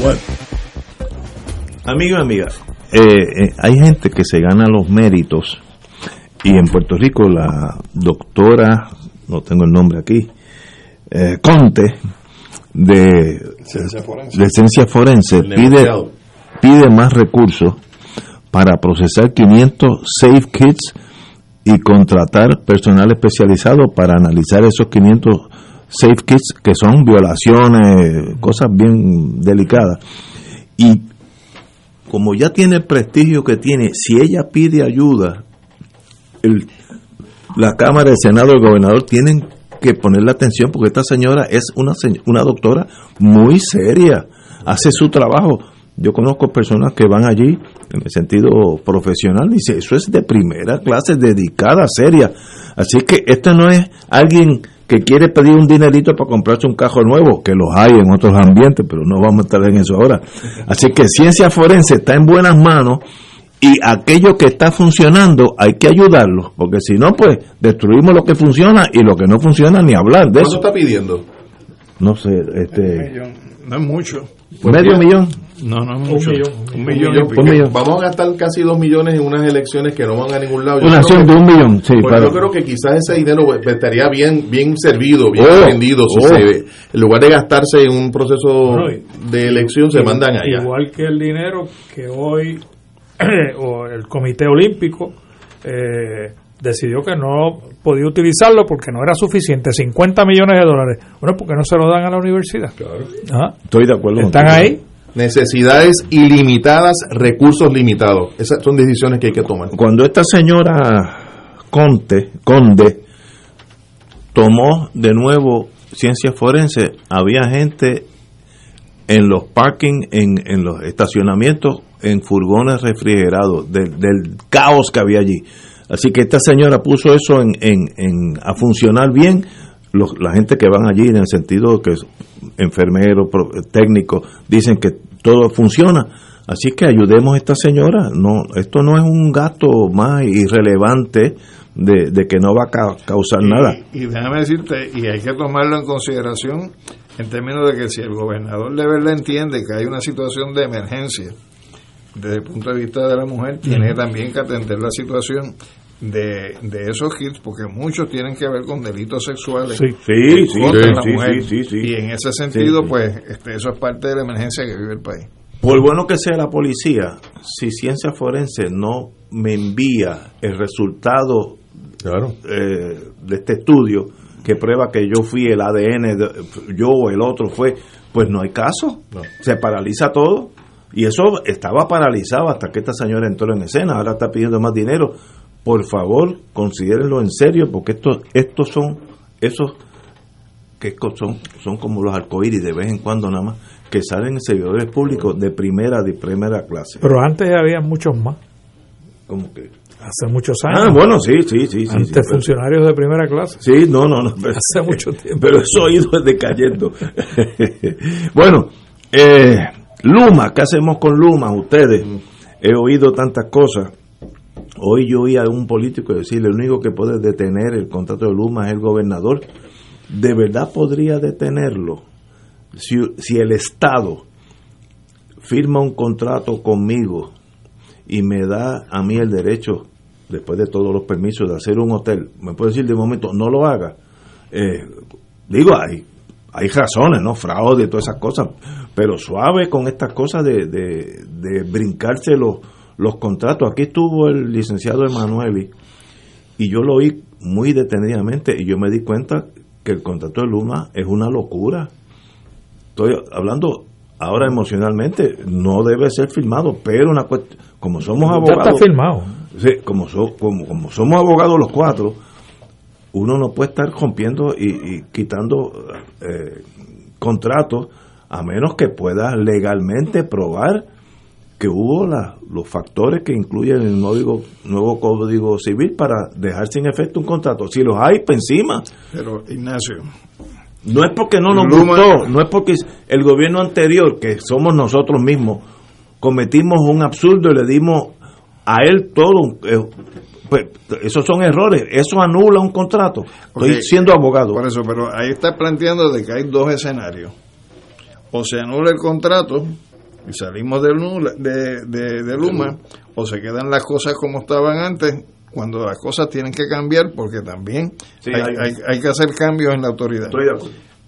Bueno, amigo amiga, eh, eh, hay gente que se gana los méritos y en Puerto Rico la doctora, no tengo el nombre aquí, eh, Conte de Ciencia forense. de ciencia forense pide, pide más recursos para procesar 500 safe kits y contratar personal especializado para analizar esos 500 safe kits que son violaciones, cosas bien delicadas. Y como ya tiene el prestigio que tiene, si ella pide ayuda, el- la Cámara, el Senado, el gobernador tienen que ponerle atención porque esta señora es una, una doctora muy seria, hace su trabajo. Yo conozco personas que van allí en el sentido profesional y dice, eso es de primera clase, dedicada, seria. Así que esto no es alguien que quiere pedir un dinerito para comprarse un cajo nuevo, que los hay en otros ambientes, pero no vamos a estar en eso ahora. Así que ciencia forense está en buenas manos y aquello que está funcionando hay que ayudarlo, porque si no, pues destruimos lo que funciona y lo que no funciona ni hablar de ¿Cuánto eso. está pidiendo? No sé, este... No es mucho. ¿Medio millón? No, no es Un mucho. millón. Un Un millón. Vamos a gastar casi dos millones en unas elecciones que no van a ningún lado. Yo Una acción de un millón, sí, pues claro. Yo creo que quizás ese dinero pues, estaría bien bien servido, bien Oh, vendido. Si oh. se- en lugar de gastarse en un proceso Bueno, y- de elección, se mandan allá. Igual que el dinero que hoy o el Comité Olímpico eh, decidió que no podía utilizarlo porque no era suficiente, 50 millones de dólares. Bueno, porque no se lo dan a la universidad. Ajá. Estoy de acuerdo. ¿Están contigo. ahí? Necesidades ilimitadas, recursos limitados. Esas son decisiones que hay que tomar. Cuando esta señora Conte, Conde tomó de nuevo ciencia forense, había gente en los parking, en, en los estacionamientos, en furgones refrigerados, del, caos que había allí. Así que esta señora puso eso en, en, en- a funcionar bien. La gente que van allí, en el sentido que enfermeros, técnicos, dicen que todo funciona. Así que ayudemos a esta señora. No, esto no es un gasto más irrelevante de, de que no va a ca- causar nada. Y déjame decirte, y hay que tomarlo en consideración en términos de que si el gobernador de verdad entiende que hay una situación de emergencia desde el punto de vista de la mujer, tiene también que atender la situación de, de esos hits, porque muchos tienen que ver con delitos sexuales Sí. Sí, sí, contra de sí, la sí, mujer. sí, sí, sí. Y en ese sentido, Sí, sí. pues este, eso es parte de la emergencia que vive el país. Por bueno que sea la policía, si ciencia forense no me envía el resultado eh, de este estudio que prueba que yo fui el ADN, de- yo o el otro fue, pues no hay caso. Se paraliza todo. Y eso estaba paralizado hasta que esta señora entró en escena. Ahora está pidiendo más dinero. Por favor, considérenlo en serio, porque estos, estos son esos que son, son como los arcoíris de vez en cuando nada más, que salen en servidores públicos de primera, de primera clase. Pero antes había muchos más. ¿Cómo que? Hace muchos años. Ah, bueno, sí, sí, sí. sí, Antes sí, pero- funcionarios de primera clase. Sí, no, no, no. pero- Hace mucho tiempo. Pero eso ha ido decayendo. bueno, eh, Luma, ¿qué hacemos con Luma? Ustedes, he oído tantas cosas. Hoy yo oí a un político decirle, el único que puede detener el contrato de Luma es el gobernador. ¿De verdad podría detenerlo? Si, si el Estado firma un contrato conmigo y me da a mí el derecho, después de todos los permisos, de hacer un hotel, me puede decir de momento, no lo haga. Eh, digo, hay, hay razones, ¿no? Fraude, todas esas cosas, pero suave con estas cosas de, de, de los contratos. Aquí estuvo el licenciado Emanueli y yo lo oí muy detenidamente y yo me di cuenta que el contrato de Luma es una locura. Estoy hablando ahora emocionalmente, no debe ser firmado, pero una como somos abogados... Ya está firmado. Sí, como, como, somos abogados los cuatro, uno no puede estar rompiendo y, quitando eh, contratos a menos que pueda legalmente probar que hubo los factores que incluyen el nuevo, nuevo Código Civil para dejar sin efecto un contrato. Si los hay, pues encima. Pero, Ignacio. No es porque no nos gustó, no es porque el gobierno anterior, que somos nosotros mismos, cometimos un absurdo y le dimos a él todo. Eh, pues, esos son errores, eso anula un contrato. Estoy siendo abogado. Por eso, pero ahí está planteando de que hay dos escenarios. O se anula el contrato y salimos de, de, de, Luma, o se quedan las cosas como estaban antes, cuando las cosas tienen que cambiar, porque también hay, hay, que hacer cambios en la autoridad.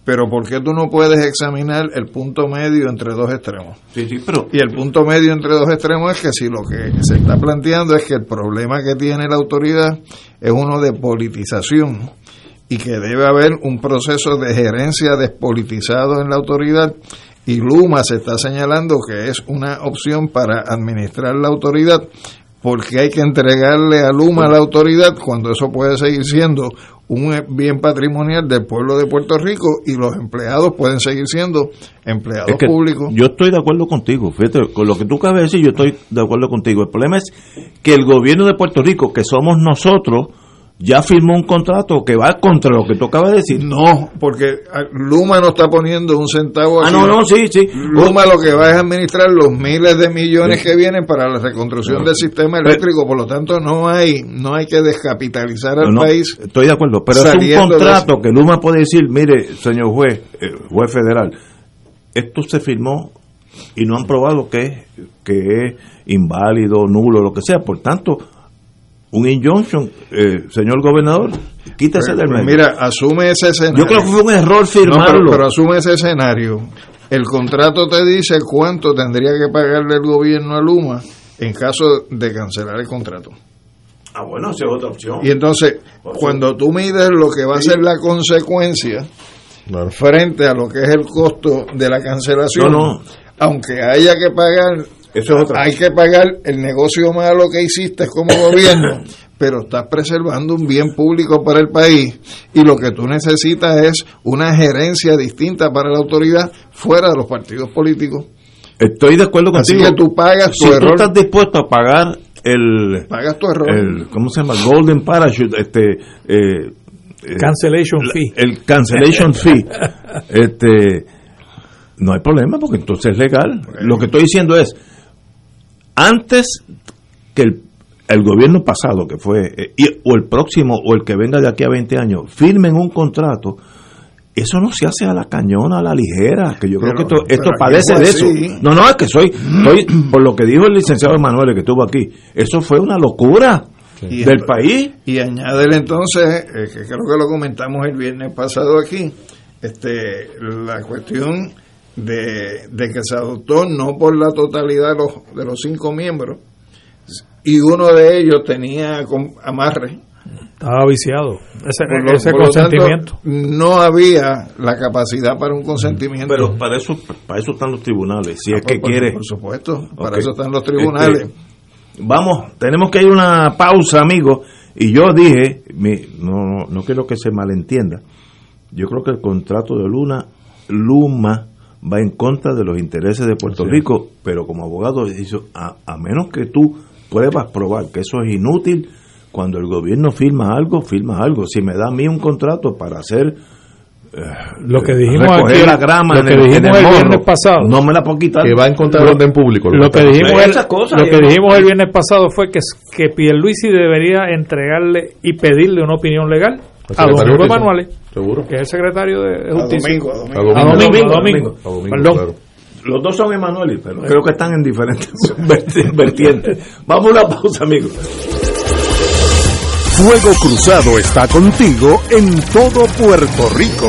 Pero ¿por qué tú no puedes examinar el punto medio entre dos extremos? Y el punto medio entre dos extremos es que si lo que se está planteando es que el problema que tiene la autoridad es uno de politización y que debe haber un proceso de gerencia despolitizado en la autoridad y Luma se está señalando que es una opción para administrar la autoridad porque hay que entregarle a Luma la autoridad cuando eso puede seguir siendo un bien patrimonial del pueblo de Puerto Rico y los empleados pueden seguir siendo empleados públicos. Yo estoy de acuerdo contigo, fíjate, con lo que tú acabas de decir, yo estoy de acuerdo contigo. El problema es que el gobierno de Puerto Rico, que somos nosotros, ya firmó un contrato que va contra lo que tú acabas de decir. No, porque ah, Luma no está poniendo un centavo. Ah, no, no, sí, sí. Luma lo que va es administrar los miles de millones que vienen para la reconstrucción del sistema eléctrico, por lo tanto no hay no hay que descapitalizar al país. Estoy de acuerdo, pero es un contrato que Luma puede decir, mire, señor juez, eh, juez federal, esto se firmó y no han probado que, que es inválido, nulo, lo que sea, por tanto un injunction, eh, señor gobernador, quítese del medio. Mira, asume ese escenario. Yo creo que fue un error firmarlo. pero, asume ese escenario. El contrato te dice cuánto tendría que pagarle el gobierno a Luma en caso de cancelar el contrato. Ah, bueno, esa es otra opción. Y entonces, cuando tú mides lo que va a ser la consecuencia frente a lo que es el costo de la cancelación, aunque haya que pagar hay que pagar el negocio malo que hiciste como gobierno, pero estás preservando un bien público para el país y lo que tú necesitas es una gerencia distinta para la autoridad fuera de los partidos políticos. Estoy de acuerdo contigo. Así que tú pagas tu si error. tú estás dispuesto a pagar el pagas tu error. El, ¿Cómo se llama? Golden Parachute, este eh, eh cancellation fee. El cancellation fee. Este no hay problema porque entonces es legal. Lo que estoy diciendo es antes que el, el gobierno pasado, que fue, eh, o el próximo, o el que venga de aquí a 20 años, firmen un contrato, eso no se hace a la cañona, a la ligera, que yo creo que esto, esto padece de eso. No, no, es que soy, soy, por lo que dijo el licenciado Emanuel que estuvo aquí, eso fue una locura del país. Y añádele entonces, eh, que creo que lo comentamos el viernes pasado aquí, este la cuestión de, que se adoptó no por la totalidad de los, de los cinco miembros, y uno de ellos tenía amarre. Estaba viciado ese, consentimiento. no había la capacidad para un consentimiento. Pero para eso, para eso están los tribunales, si ah, es que por, quiere. Por supuesto, para eso están los tribunales. Este, vamos, tenemos que ir a una pausa, amigos. Y yo dije, no, no quiero que se malentienda, yo creo que el contrato de Luna, Luma, va en contra de los intereses de Puerto Rico, pero como abogado a, a menos que tú pruebas probar que eso es inútil, cuando el gobierno firma algo, firma algo. Si me da a mí un contrato para hacer eh, lo que dijimos aquí, la grama lo que dijimos el, viernes pasado no me la puedo quitar. Que va en contra del orden público lo, que dijimos el, lo que dijimos el viernes pasado fue que que Pierluisi debería entregarle y pedirle una opinión legal a Domingo Emanuele, seguro que es el secretario de Justicia. A domingo, a domingo. A domingo, a domingo, Perdón. Los dos son Emanuel, pero creo que están en diferentes vertientes. Vamos a una pausa, amigos. Fuego Cruzado está contigo en todo Puerto Rico.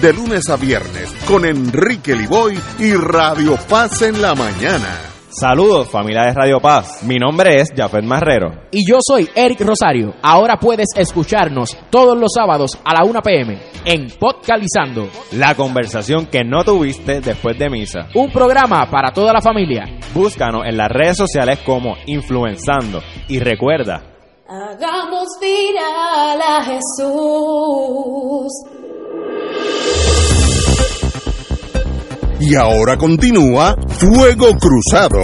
de lunes a viernes con Enrique Liboy y Radio Paz en la mañana. Saludos familia de Radio Paz, mi nombre es Jafet Marrero. Y yo soy Eric Rosario. Ahora puedes escucharnos todos los sábados a la 1 pm en Podcalizando. La conversación que no tuviste después de misa. Un programa para toda la familia. Búscanos en las redes sociales como Influenzando. Y recuerda, Hagamos viral a Jesús. Y ahora continúa Fuego Cruzado.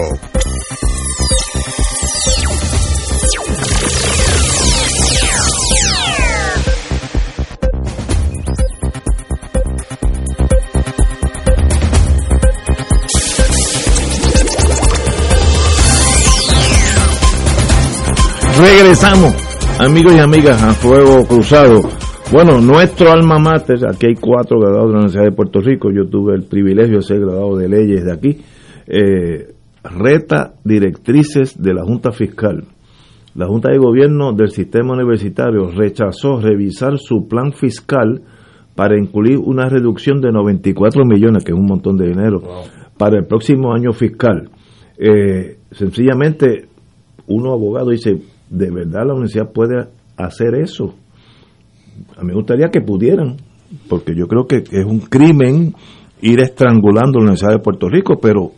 Regresamos, amigos y amigas, a Fuego Cruzado. Bueno, nuestro alma mater, aquí hay cuatro graduados de la Universidad de Puerto Rico, yo tuve el privilegio de ser graduado de leyes de aquí, eh, reta directrices de la Junta Fiscal. La Junta de Gobierno del Sistema Universitario rechazó revisar su plan fiscal para incluir una reducción de 94 millones, que es un montón de dinero, para el próximo año fiscal. Eh, sencillamente, uno abogado dice, ¿de verdad la universidad puede hacer eso? A mí me gustaría que pudieran, porque yo creo que es un crimen ir estrangulando la Universidad de Puerto Rico, pero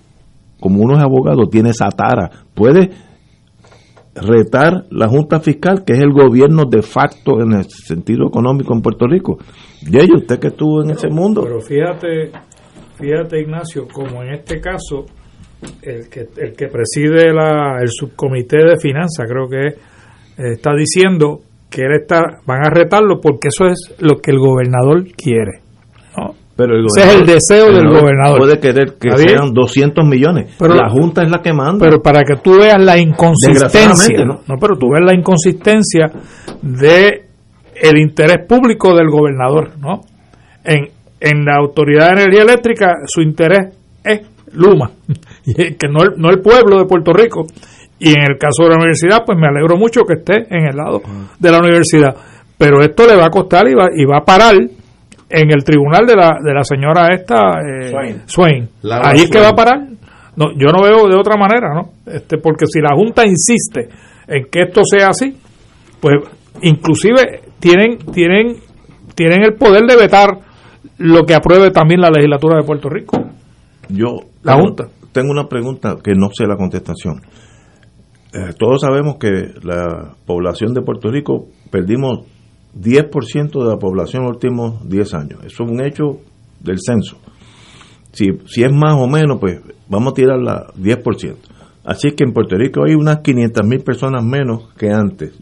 como uno es abogado, tiene esa tara, puede retar la Junta Fiscal, que es el gobierno de facto en el sentido económico en Puerto Rico. Y ellos, usted que estuvo en ese mundo. Pero fíjate, fíjate Ignacio, como en este caso el que, el que preside la, el subcomité de finanzas, creo que está diciendo que él está, van a retarlo porque eso es lo que el gobernador quiere. ¿no? Pero el Ese es el deseo del gobernador. Puede querer que sean 200 millones. Pero- la Junta es la que manda. Pero para que tú veas la inconsistencia, ¿no? ¿no? pero tú ves la inconsistencia de el interés público del gobernador, ¿no? En, en la Autoridad de Energía Eléctrica su interés es Luma, que no el, no el pueblo de Puerto Rico. Y en el caso de la universidad, pues me alegro mucho que esté en el lado de la universidad. Pero esto le va a costar y va, y va a parar en el tribunal de la, de la señora esta eh, Swain. Ahí es que va a parar. No, yo no veo de otra manera, ¿no? Este, porque si la Junta insiste en que esto sea así, pues inclusive tienen tienen tienen el poder de vetar lo que apruebe también la legislatura de Puerto Rico. Yo La Junta. Tengo una pregunta que no sé la contestación. Eh, todos sabemos que la población de Puerto Rico perdimos 10% de la población en los últimos 10 años. Eso es un hecho del censo. Si, si es más o menos, pues vamos a tirar la 10%. Así que en Puerto Rico hay unas 500 mil personas menos que antes.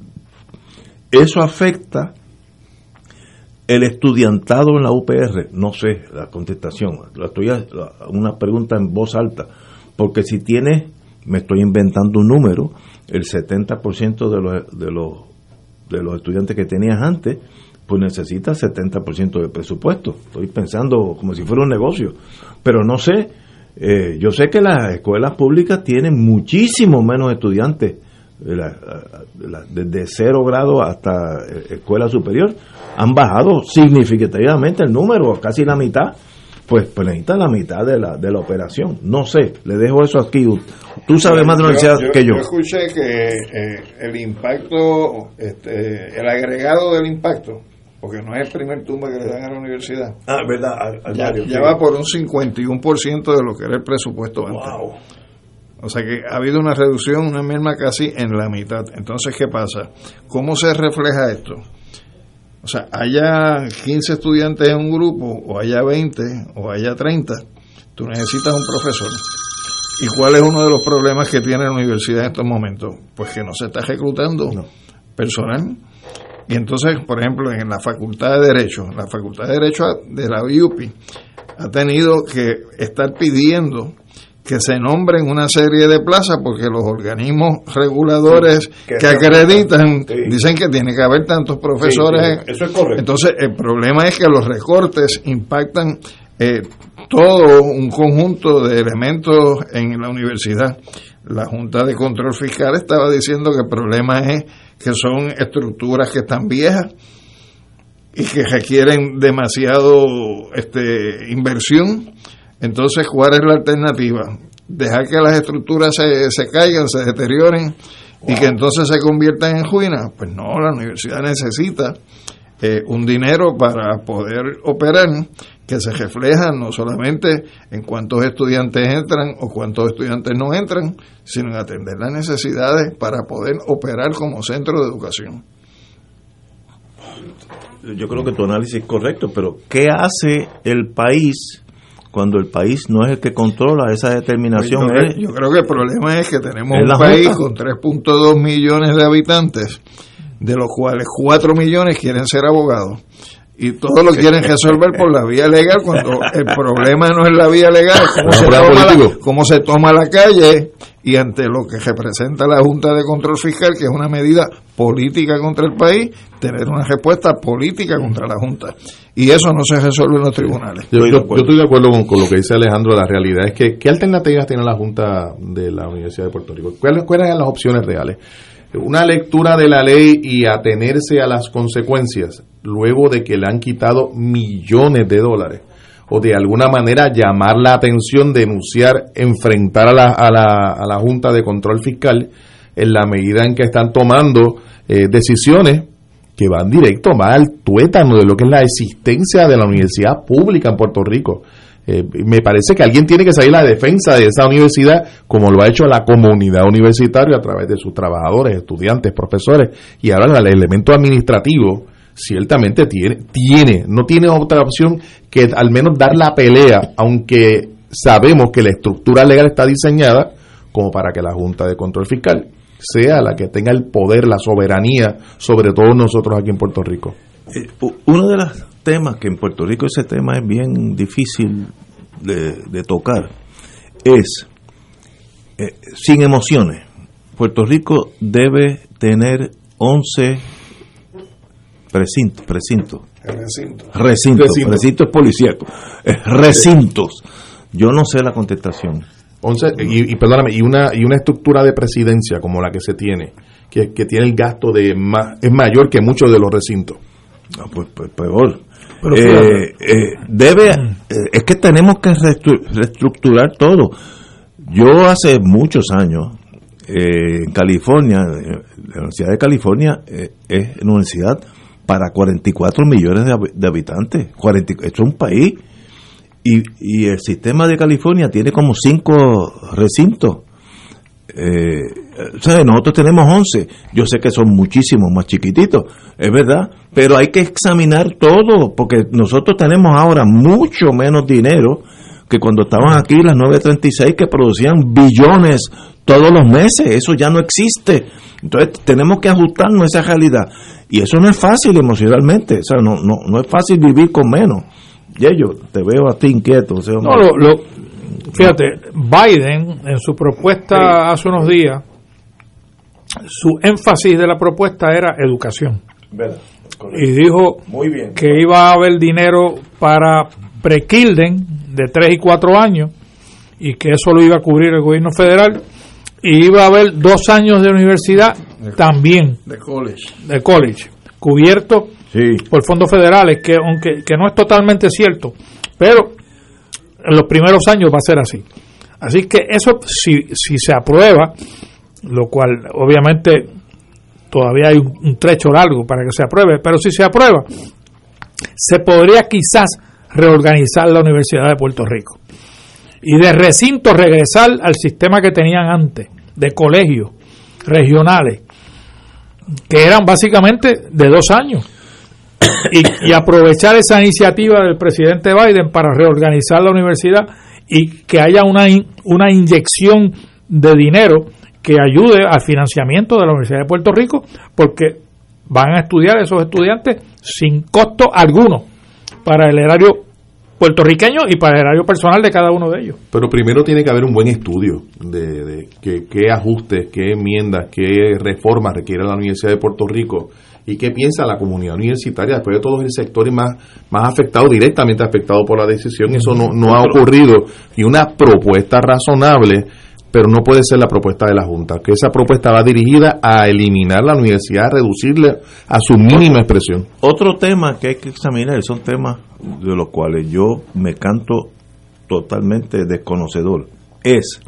Eso afecta el estudiantado en la UPR. No sé la contestación. La estoy una pregunta en voz alta. Porque si tiene, me estoy inventando un número, el 70% de los, de los de los estudiantes que tenías antes, pues necesita 70% de presupuesto. Estoy pensando como si fuera un negocio. Pero no sé, eh, yo sé que las escuelas públicas tienen muchísimo menos estudiantes, desde cero grado hasta eh, escuela superior, han bajado significativamente el número, casi la mitad. Pues, pues necesita la mitad de la, de la operación. No sé, le dejo eso aquí. Tú sabes más de la universidad que yo. Yo escuché que eh, el impacto, este, el agregado del impacto, porque no es el primer tumba que le dan a la universidad. Ah, verdad. ya, va por un 51% de lo que era el presupuesto antes. O sea que ha habido una reducción, una merma casi en la mitad. Entonces, ¿qué pasa? ¿Cómo se refleja esto? O sea, haya 15 estudiantes en un grupo, o haya 20, o haya 30, tú necesitas un profesor. ¿Y cuál es uno de los problemas que tiene la universidad en estos momentos? Pues que no se está reclutando personal y entonces, por ejemplo, en la Facultad de Derecho, la Facultad de Derecho de la UPI ha tenido que estar pidiendo que se nombren una serie de plazas porque los organismos reguladores que, acreditan dicen que tiene que haber tantos profesores. eso es correcto. Entonces, el problema es que los recortes impactan eh, todo un conjunto de elementos en la universidad. La Junta de Control Fiscal estaba diciendo que el problema es que son estructuras que están viejas y que requieren demasiado este, inversión. Entonces, ¿cuál es la alternativa? Dejar que las estructuras se, se caigan, se deterioren y que entonces se conviertan en ruinas. Pues no, la universidad necesita eh, un dinero para poder operar que se refleja no solamente en cuántos estudiantes entran o cuántos estudiantes no entran, sino en atender las necesidades para poder operar como centro de educación. Yo creo que tu análisis es correcto, pero ¿qué hace el país cuando el país no es el que controla esa determinación? Yo, creo, que el problema es que tenemos un país con 3.2 millones de habitantes, de los cuales 4 millones quieren ser abogados y todos lo quieren resolver por la vía legal cuando el problema no es la vía legal, es cómo, se toma, la, cómo se toma la calle y ante lo que representa la Junta de Control Fiscal, que es una medida política contra el país, tener una respuesta política contra la Junta. Y eso no se resuelve en los tribunales. Yo, estoy de acuerdo con, lo que dice Alejandro, la realidad es que, ¿qué alternativas tiene la Junta de la Universidad de Puerto Rico? ¿Cuáles, cuáles eran las opciones reales? una lectura de la ley y atenerse a las consecuencias luego de que le han quitado millones de dólares o de alguna manera llamar la atención, denunciar, enfrentar a la, a la, a la Junta de Control Fiscal en la medida en que están tomando eh, decisiones que van directo más al tuétano de lo que es la existencia de la universidad pública en Puerto Rico. Eh, me parece que alguien tiene que salir a la defensa de esa universidad, como lo ha hecho la comunidad universitaria a través de sus trabajadores, estudiantes, profesores, y ahora el elemento administrativo ciertamente tiene, tiene, no tiene otra opción que al menos dar la pelea, aunque sabemos que la estructura legal está diseñada como para que la Junta de Control Fiscal sea la que tenga el poder, la soberanía sobre todos nosotros aquí en Puerto Rico. Eh, uno de los temas que en Puerto Rico ese tema es bien difícil de, tocar es eh, sin emociones. Puerto Rico debe tener 11 precintos, precintos. Recintos. Recintos, recintos policíacos. Eh, recintos. Yo no sé la contestación. 11, y, y, perdóname, y una, y una estructura de presidencia como la que se tiene, que, que tiene el gasto de más, es mayor que muchos de los recintos. Pues, pues, peor. Eh, eh, debe, eh, es que tenemos que reestructurar todo. Yo hace muchos años, en California, la Universidad de California es una universidad para 44 millones de, habitantes. 40, esto es un país. Y, y el sistema de California tiene como cinco recintos eh, nosotros tenemos 11, yo sé que son muchísimos más chiquititos, es verdad, pero hay que examinar todo, porque nosotros tenemos ahora mucho menos dinero que cuando estaban aquí las 936 que producían billones todos los meses, eso ya no existe. Entonces tenemos que ajustarnos a esa realidad. Y eso no es fácil emocionalmente, o sea, no, no, no es fácil vivir con menos. Y yo te veo a ti inquieto. no, lo, fíjate, Biden en su propuesta hace unos días, su énfasis de la propuesta era educación. Y dijo que iba a haber dinero para pre-Kilden de 3 y 4 años y que eso lo iba a cubrir el gobierno federal y iba a haber dos años de universidad también de college de college cubierto por fondos federales que aunque que no es totalmente cierto pero en los primeros años va a ser así así que eso si, si se aprueba lo cual obviamente todavía hay un trecho largo para que se apruebe pero si se aprueba se podría quizás reorganizar la Universidad de Puerto Rico y de recinto regresar al sistema que tenían antes, de colegios regionales, que eran básicamente de dos años. Y, aprovechar esa iniciativa del presidente Biden para reorganizar la universidad y que haya una, una inyección de dinero que ayude al financiamiento de la Universidad de Puerto Rico, porque van a estudiar esos estudiantes sin costo alguno para el erario puertorriqueño y para el erario personal de cada uno de ellos. Pero primero tiene que haber un buen estudio de, qué ajustes, qué enmiendas, qué reformas requiere la Universidad de Puerto Rico y qué piensa la comunidad universitaria. Después de todos el sectores más, más afectados, directamente afectados por la decisión, eso no, no ha ocurrido. Y una propuesta razonable pero no puede ser la propuesta de la Junta, que esa propuesta va dirigida a eliminar la universidad, a reducirle a su mínima expresión. Otro tema que hay que examinar, son temas de los cuales yo me canto totalmente desconocedor, es,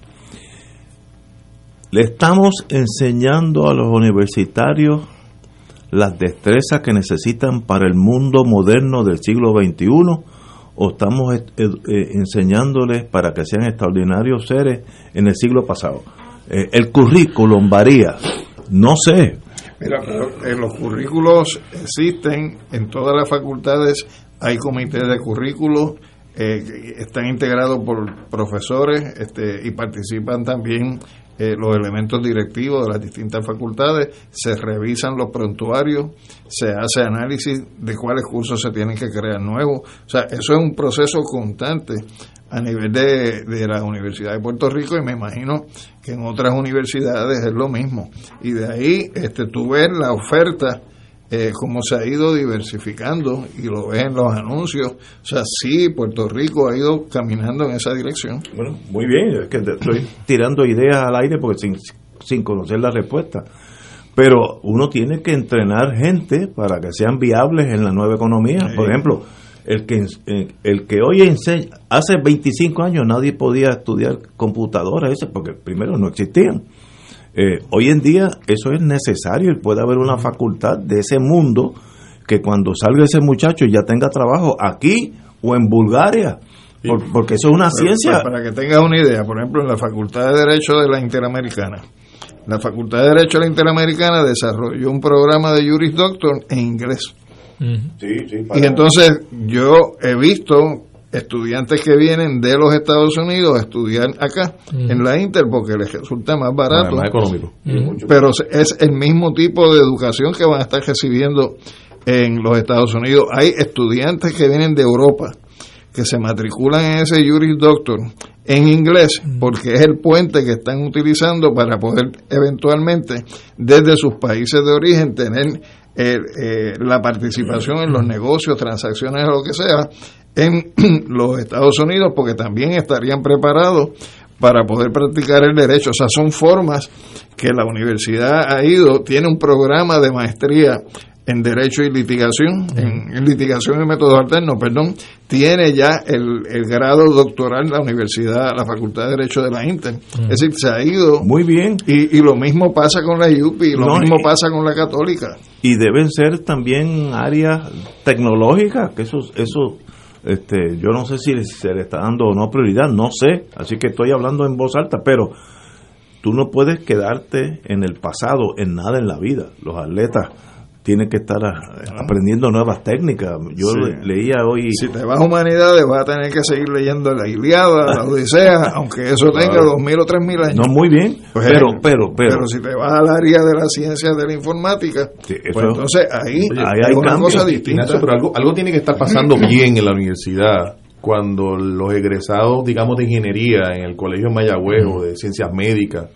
le estamos enseñando a los universitarios las destrezas que necesitan para el mundo moderno del siglo XXI o estamos eh, enseñándoles para que sean extraordinarios seres en el siglo pasado. Eh, el currículum varía, no sé. Mira, pero los currículos existen, en todas las facultades hay comités de currículos, eh, están integrados por profesores este, y participan también eh, los elementos directivos de las distintas facultades, se revisan los prontuarios, se hace análisis de cuáles cursos se tienen que crear nuevos. O sea, eso es un proceso constante a nivel de, de la Universidad de Puerto Rico y me imagino que en otras universidades es lo mismo. Y de ahí este, tú ves la oferta eh, cómo se ha ido diversificando y lo ves en los anuncios. O sea, sí, Puerto Rico ha ido caminando en esa dirección. Bueno, muy bien, es que estoy tirando ideas al aire porque sin, sin conocer la respuesta. Pero uno tiene que entrenar gente para que sean viables en la nueva economía. Por ejemplo, el que, eh, el que hoy enseña, hace 25 años nadie podía estudiar computadoras, porque primero no existían eh, hoy en día eso es necesario y puede haber una facultad de ese mundo que cuando salga ese muchacho ya tenga trabajo aquí o en Bulgaria. porque eso es una ciencia. Para, que tengas una idea, por ejemplo, en la Facultad de Derecho de la Interamericana, la Facultad de Derecho de la Interamericana desarrolló un programa de Juris Doctor en inglés. y entonces yo he visto estudiantes que vienen de los Estados Unidos a estudiar acá en la Inter porque les resulta más barato, más económico. pero es el mismo tipo de educación que van a estar recibiendo en los Estados Unidos. Hay estudiantes que vienen de Europa que se matriculan en ese Juris Doctor en inglés porque es el puente que están utilizando para poder eventualmente desde sus países de origen tener eh, eh, la participación en los negocios, transacciones o lo que sea en los Estados Unidos porque también estarían preparados para poder practicar el derecho. O sea, son formas que la universidad ha ido, tiene un programa de maestría en Derecho y Litigación, en, litigación y métodos alternos, perdón, tiene ya el, grado doctoral en la universidad, la Facultad de Derecho de la Inter. Es decir, se ha ido. Muy bien. Y, lo mismo pasa con la UPI, y lo mismo pasa con la Católica. Y deben ser también áreas tecnológicas, que eso, eso este, yo no sé si se le está dando o no prioridad, no sé, así que estoy hablando en voz alta, pero tú no puedes quedarte en el pasado, en nada en la vida. Los atletas tiene que estar aprendiendo nuevas técnicas. Yo leía hoy... Si te vas a humanidades vas a tener que seguir leyendo la Iliada, la Odisea, aunque eso tenga dos mil o tres mil años. No, muy bien, pues, pero, pero, pero... Pero si te vas al área de la ciencia de la informática, pues entonces ahí, hay una cosa distinta. pero algo, algo tiene que estar pasando bien en la universidad cuando los egresados, digamos, de ingeniería en el Colegio Mayagüez o de ciencias médicas,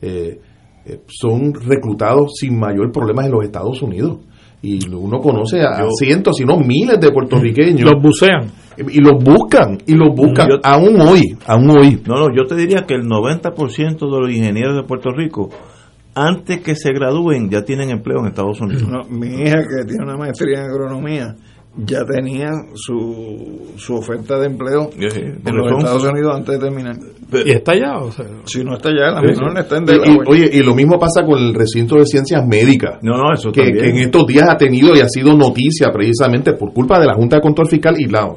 eh, eh, son reclutados sin mayor problema en los Estados Unidos. Y uno conoce a cientos, si no miles de puertorriqueños. Los bucean. Y, los buscan, y los buscan, aún hoy, aún hoy. No, no, yo te diría que el 90% de los ingenieros de Puerto Rico antes que se gradúen ya tienen empleo en Estados Unidos. mi hija que tiene una maestría en agronomía ya tenía su, su oferta de empleo en los Estados Unidos antes de terminar. ¿Y está allá? O si no está allá, la menor está en y, Oye, y lo mismo pasa con el recinto de ciencias médicas. No, no, eso que, en estos días ha tenido y ha sido noticia precisamente por culpa de la Junta de Control Fiscal y la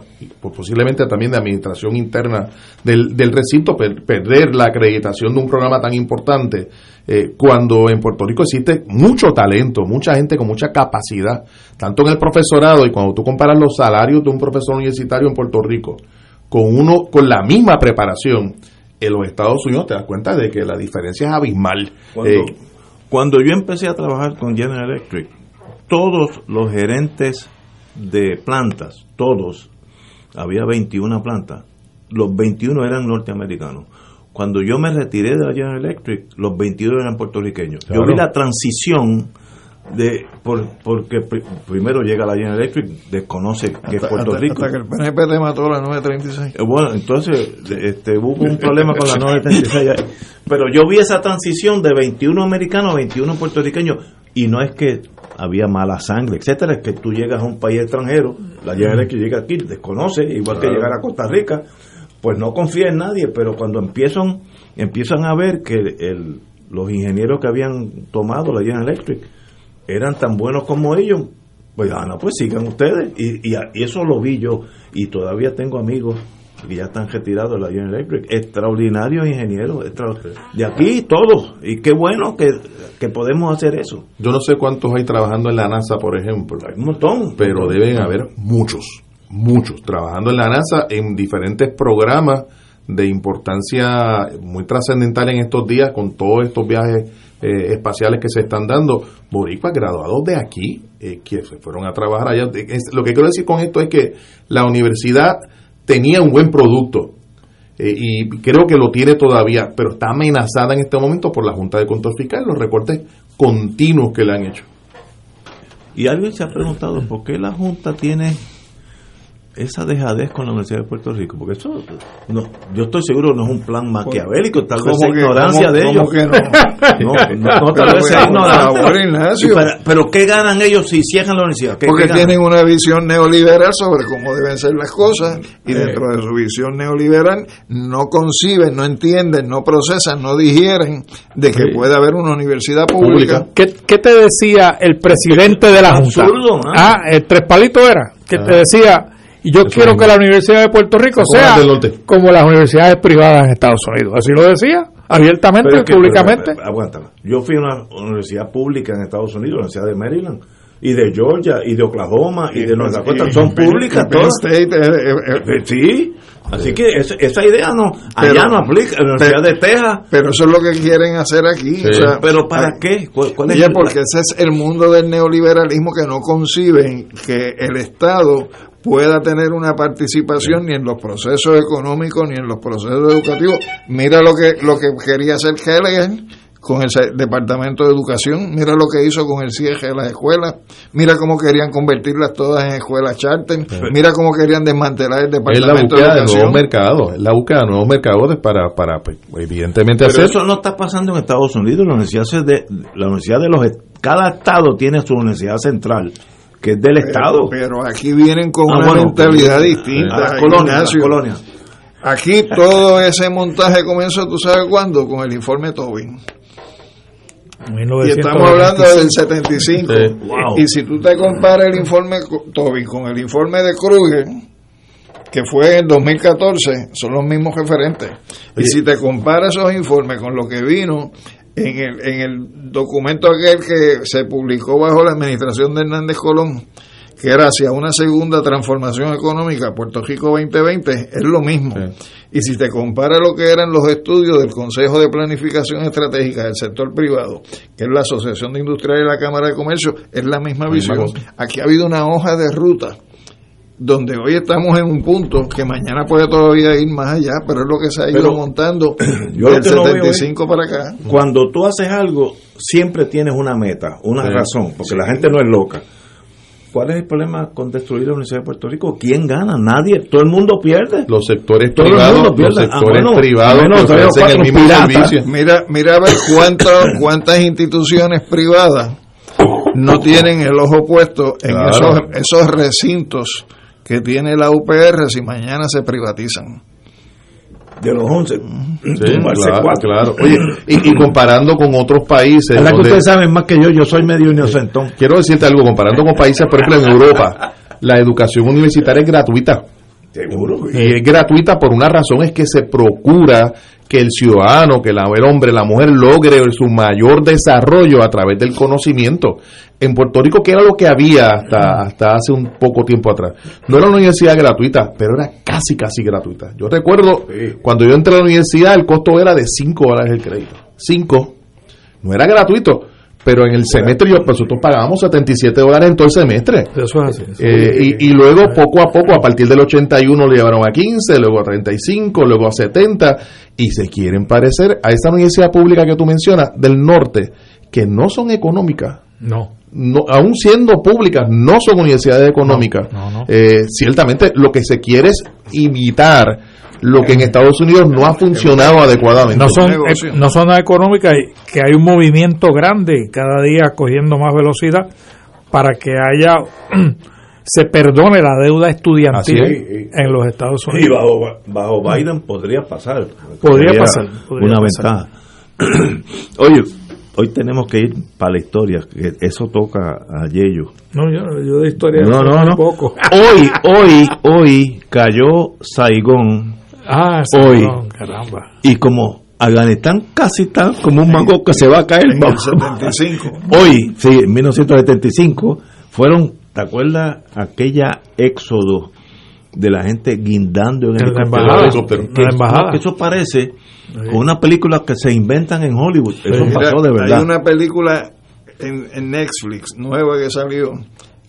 posiblemente también de administración interna del, del recinto, perder la acreditación de un programa tan importante eh, cuando en Puerto Rico existe mucho talento, mucha gente con mucha capacidad, tanto en el profesorado y cuando tú comparas los salarios de un profesor universitario en Puerto Rico con uno con la misma preparación en los Estados Unidos, te das cuenta de que la diferencia es abismal. Cuando, eh, cuando yo empecé a trabajar con General Electric, todos los gerentes de plantas, todos, había 21 plantas, los 21 eran norteamericanos cuando yo me retiré de la General Electric, los 22 eran puertorriqueños. Yo vi la transición de por, porque primero llega la General Electric, desconoce que es Puerto Rico. Hasta que el PNP te mató la 936. Eh, bueno, entonces este, hubo un problema con la 936. Pero yo vi esa transición de 21 americanos a 21 puertorriqueños y no es que había mala sangre, etcétera, es que tú llegas a un país extranjero, la General Electric llega aquí, desconoce, igual que llegar a Costa Rica pues no confía en nadie, pero cuando empiezan, empiezan a ver que el, los ingenieros que habían tomado la General Electric eran tan buenos como ellos, pues ah, no, pues sigan ustedes. Y, y, eso lo vi yo, y todavía tengo amigos que ya están retirados de la General Electric, extraordinarios ingenieros, de aquí todos, y qué bueno que, que, podemos hacer eso. Yo no sé cuántos hay trabajando en la NASA, por ejemplo. Hay un montón. Pero deben haber muchos muchos, trabajando en la NASA en diferentes programas de importancia muy trascendental en estos días con todos estos viajes eh, espaciales que se están dando. Boricuas graduados de aquí eh, que se fueron a trabajar allá. lo que quiero decir con esto es que la universidad tenía un buen producto eh, y creo que lo tiene todavía, pero está amenazada en este momento por la Junta de Control Fiscal, los recortes continuos que le han hecho. Y alguien se ha preguntado por qué la Junta tiene esa dejadez con la Universidad de Puerto Rico, porque eso, no, yo estoy seguro no es un plan maquiavélico, tal vez ignorancia de ellos. Que no? no, tal vez es ignorancia. Pero, ¿qué ganan ellos si cierran la universidad? Porque tienen una visión neoliberal sobre cómo deben ser las cosas y eh. dentro de su visión neoliberal no conciben, no entienden, no procesan, no digieren de que puede haber una universidad pública. ¿Qué, ¿Qué, te decía el presidente de la Junta? Ah, el Tres Palitos era, que te decía y yo quiero que la Universidad de Puerto Rico sea como las universidades privadas en Estados Unidos. Así lo decía, abiertamente, públicamente. aguántame. Yo fui a una universidad pública en Estados Unidos, la Universidad de Maryland y de Georgia y de Oklahoma y, de North Dakota son públicas todas. Eh, eh, eh, sí, así que esa idea no allá no aplica, la Universidad de Texas. Pero eso es lo que quieren hacer aquí. pero ¿para qué? ¿Cuál, porque ese es el mundo del neoliberalismo que no conciben que el Estado pueda tener una participación ni en los procesos económicos ni en los procesos educativos. Mira lo que lo que quería hacer Kellogg con el Departamento de Educación, mira lo que hizo con el cierre de las escuelas, mira cómo querían convertirlas todas en escuelas charter, mira cómo querían desmantelar el Departamento de Educación. Es la búsqueda de nuevos mercados, la búsqueda de nuevos mercados para, para pues, evidentemente Pero eso no está pasando en Estados Unidos, la universidad de, la universidad de los cada estado tiene su universidad central que es del Estado. Pero aquí vienen con ah, una mentalidad distinta. colonia, colonia. Aquí todo ese montaje comenzó, ¿tú sabes cuándo? Con el informe Tobin. Y estamos hablando del 75. Y si tú te comparas el informe Tobin con el informe de Kruger, que fue en 2014, son los mismos referentes. Y si te comparas esos informes con lo que vino en el, en el documento aquel que se publicó bajo la administración de Hernández Colón, que era hacia una segunda transformación económica, Puerto Rico 2020, es lo mismo. Y si te compara lo que eran los estudios del Consejo de Planificación Estratégica del sector privado, que es la Asociación de Industriales y la Cámara de Comercio, es la misma visión. Aquí ha habido una hoja de ruta donde hoy estamos en un punto que mañana puede todavía ir más allá, pero es lo que se ha ido montando yo del 75 para acá. Cuando tú haces algo, siempre tienes una meta, una Sí. razón, porque la gente no es loca. ¿Cuál es el problema con destruir la Universidad de Puerto Rico? ¿Quién gana? Nadie. Todo el mundo pierde. Los sectores Todo el privados, los sectores Ah, bueno, privados bueno, que ofrecen el mismo servicio. Mira, mira a ver cuántas, cuántas instituciones privadas no tienen el ojo puesto en Claro. esos, esos recintos que tiene la UPR si mañana se privatizan. De los 11. Sí, tumbarse claro, cuatro. claro. Oye, y, y comparando con otros países. ¿Verdad que ustedes saben más que yo? Yo soy medio inocentón. Quiero decirte algo, comparando con países, por ejemplo, en Europa, la educación universitaria es gratuita. Seguro. Y es gratuita por una razón, es que se procura que el ciudadano, que la- el hombre, la mujer logre su mayor desarrollo a través del conocimiento. En Puerto Rico, que era lo que había hasta, hasta hace un poco tiempo atrás. No era una universidad gratuita, pero era casi, casi gratuita. Yo recuerdo, cuando yo entré a la universidad, el costo era de 5 dólares el crédito. 5. No era gratuito. Pero en el semestre yo, pues, nosotros pagábamos 77 dólares en todo el semestre. Eso es así. Eh, y, y luego poco a poco, a partir del 81 lo llevaron a 15, luego a 35, luego a 70, y se quieren parecer a esa universidad pública que tú mencionas del norte, que no son económicas. No. No, aún siendo públicas, no son universidades económicas. No, no, no. Eh, ciertamente lo que se quiere es imitar lo que en Estados Unidos no ha funcionado adecuadamente. No son, eh, no son económicas y que hay un movimiento grande cada día cogiendo más velocidad para que haya se perdone la deuda estudiantil es. en los Estados Y Unidos. bajo, bajo Biden podría pasar. Podría pasar, podría una pasar. ventaja. Oye, hoy tenemos que ir para la historia, que eso toca a Yello. No, yo, yo de historia No, no, no. poco. Hoy, hoy, hoy cayó Saigón. Ah, hoy. Saigón, caramba. Y como Afganistán casi está como un mango que se va a caer. En el 75. Hoy, sí, en 1975, fueron, ¿te acuerdas aquella éxodo de la gente guindando en helicóptero? embajada, en la Que- embajada. que eso parece con una película que se inventan en Hollywood. Eso Mira, pasó de verdad. Hay una película en, en Netflix nueva que salió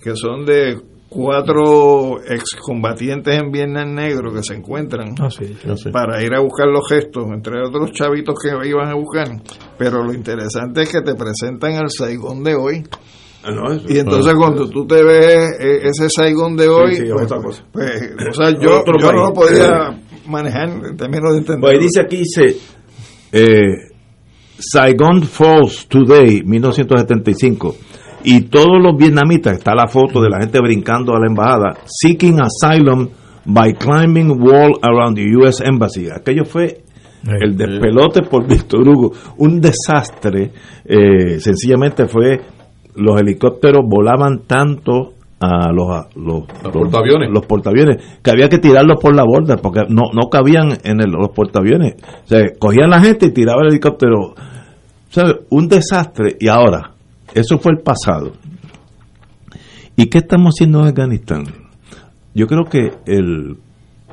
que son de cuatro excombatientes en Vietnam Negro que se encuentran Ah, sí. para ir a buscar los gestos, entre otros chavitos que iban a buscar. Pero lo interesante es que te presentan al Saigón de hoy. Ah, no, eso- Y entonces Ah. cuando tú te ves eh, ese Saigón de hoy, Sí, sí, pues, otra cosa. pues, o sea, yo, Otro yo no lo podía manejar en términos de entender. Pues dice aquí, dice, eh, Saigon Falls Today, 1975. Y todos los vietnamitas, está la foto de la gente brincando a la embajada, seeking asylum by climbing wall around the U.S. Embassy. Aquello fue el despelote por Víctor Hugo. Un desastre. eh, sencillamente fue, los helicópteros volaban tanto a los, a los, los portaaviones. los portaaviones que había que tirarlos por la borda porque no, no cabían en el- los portaaviones. O sea, cogían la gente y tiraban el helicóptero. O sea, un desastre. Y ahora, eso fue el pasado. ¿Y qué estamos haciendo en Afganistán? Yo creo que el,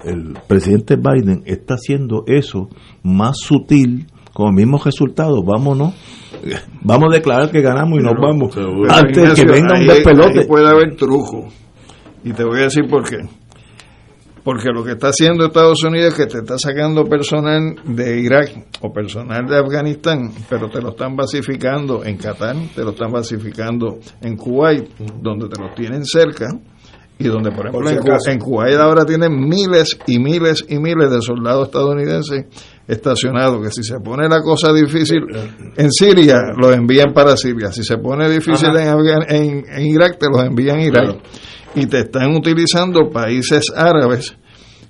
el presidente Biden está haciendo eso más sutil, con el mismo resultado. Vámonos. Vamos a declarar que ganamos y nos vamos. Antes de que Ignacio, venga un ahí- despelote. ahí puede haber truco. Y te voy a decir por qué. Porque lo que está haciendo Estados Unidos es que te está sacando personal de Irak o personal de Afganistán, pero te lo están basificando en Qatar, te lo están basificando en Kuwait, donde te los tienen cerca y donde, por ejemplo, Por si en, Ku- acaso. en Kuwait ahora tienen miles y miles y miles de soldados estadounidenses estacionados, que si se pone la cosa difícil en Siria, los envían para Siria. Si se pone difícil en, Afgan- en, en Irak, te los envían a Irak. Y te están utilizando países árabes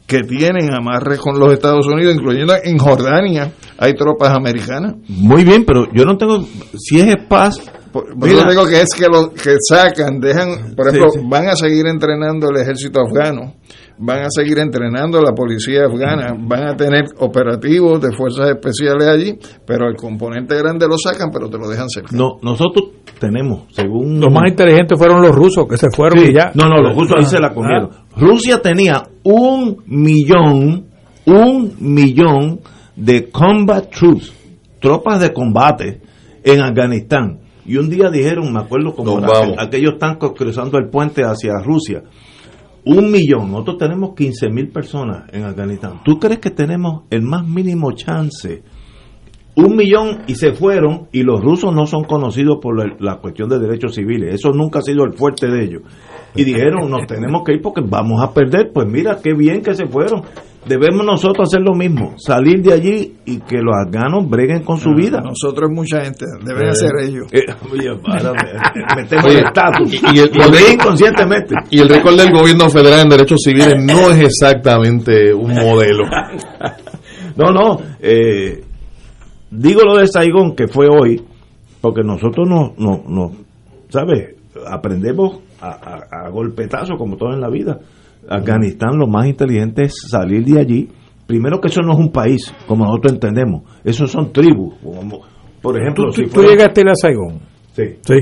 que tienen amarres con los Estados Unidos, incluyendo en Jordania hay tropas americanas. Muy bien, pero yo no tengo. Si es paz. Por eso digo que es que lo que sacan, dejan, por ejemplo, sí. van a seguir entrenando el ejército afgano, van a seguir entrenando la policía afgana, van a tener operativos de fuerzas especiales allí, pero el componente grande lo sacan, pero te lo dejan cerca. No, nosotros tenemos, según... Los más inteligentes fueron los rusos, que se fueron y ya. No, no, los rusos ahí se la comieron. Ah. Rusia tenía un millón, un millón de combat troops, tropas de combate en Afganistán. Y un día dijeron, me acuerdo como aquellos tanques cruzando el puente hacia Rusia, un millón, nosotros tenemos 15 mil personas en Afganistán. ¿Tú crees que tenemos el más mínimo chance? Un millón y se fueron y los rusos no son conocidos por la, cuestión de derechos civiles. Eso nunca ha sido el fuerte de ellos. Y dijeron, nos tenemos que ir porque vamos a perder. Pues mira, qué bien que se fueron debemos nosotros hacer lo mismo, salir de allí y que los afganos breguen con su ah, vida. Nosotros mucha gente, deben eh, hacer ellos. Eh, oye, metemos el estatus, y, el, inconscientemente. Y el récord del gobierno federal en derechos civiles no es exactamente un modelo. no, no, eh, digo lo de Saigón que fue hoy, porque nosotros no, no, no ¿sabes? Aprendemos a, a, a golpetazos como todo en la vida Afganistán lo más inteligente es salir de allí. Primero que eso no es un país, como nosotros entendemos. Eso son tribus. por ejemplo, ¿Tú, si tú llegaste a Saigón? Sí. Sí.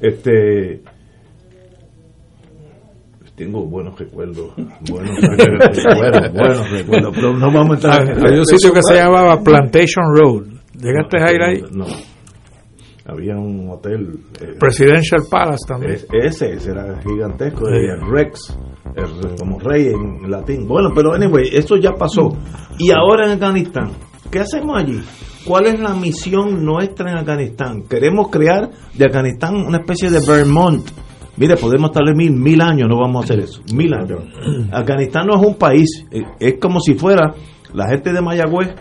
Este tengo buenos recuerdos, buenos recuerdos, buenos, recuerdos, pero no vamos a entrar en Hay un sitio que se llamaba Plantation Road. ¿Llegaste a ir ahí? No había un hotel. Eh, Presidential Palace también. ese, ese era gigantesco, el Rex, como rey en latín. Bueno, pero anyway, eso ya pasó. Y ahora en Afganistán, ¿qué hacemos allí? ¿Cuál es la misión nuestra en Afganistán? Queremos crear de Afganistán una especie de Vermont. Mire, podemos estarle mil, mil años, no vamos a hacer eso. Mil años. Afganistán no es un país, eh, es como si fuera la gente de Mayagüez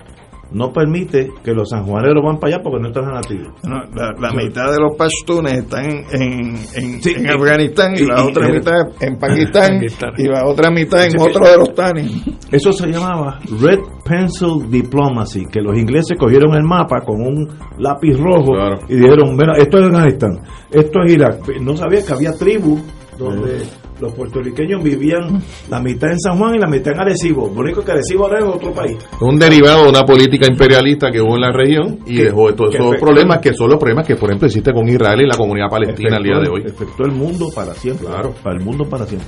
no permite que los sanjuaneros van para allá porque no están nativos. la, mitad de los pashtunes están en, en, Afganistán y, la otra mitad en Pakistán y la otra mitad en otro de los tanis. Eso se llamaba Red Pencil Diplomacy, que los ingleses cogieron el mapa con un lápiz rojo y dijeron, bueno, esto es Afganistán, esto es Irak. No sabía que había tribus donde los puertorriqueños vivían la mitad en San Juan y la mitad en Arecibo. Lo único que Arecibo ahora es otro país. Un derivado de una política imperialista que hubo en la región y dejó todos esos problemas que son los problemas que, por ejemplo, existen con Israel y la comunidad palestina al día de hoy. Afectó el mundo para siempre. Claro. Para el mundo para siempre.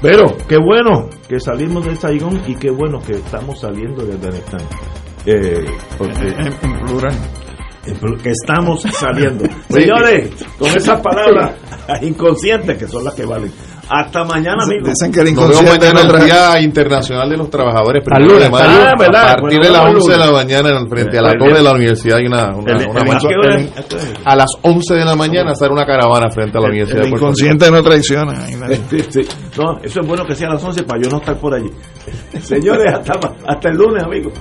Pero qué bueno que salimos de Saigón y qué bueno que estamos saliendo de Afganistán. Eh, en, plural que estamos saliendo. Señores, con esas palabras inconscientes que son las que valen. Hasta mañana, amigos. Dicen que el inconsciente es el Día Internacional de los Trabajadores. Lunes, a, partir de las 11 de la mañana, frente a la torre de la universidad, hay una, a las 11 de la mañana sale una caravana frente a la universidad. El inconsciente no traiciona. No, eso es bueno que sea a las 11 para yo no estar por allí. Señores, hasta, hasta el lunes, amigos.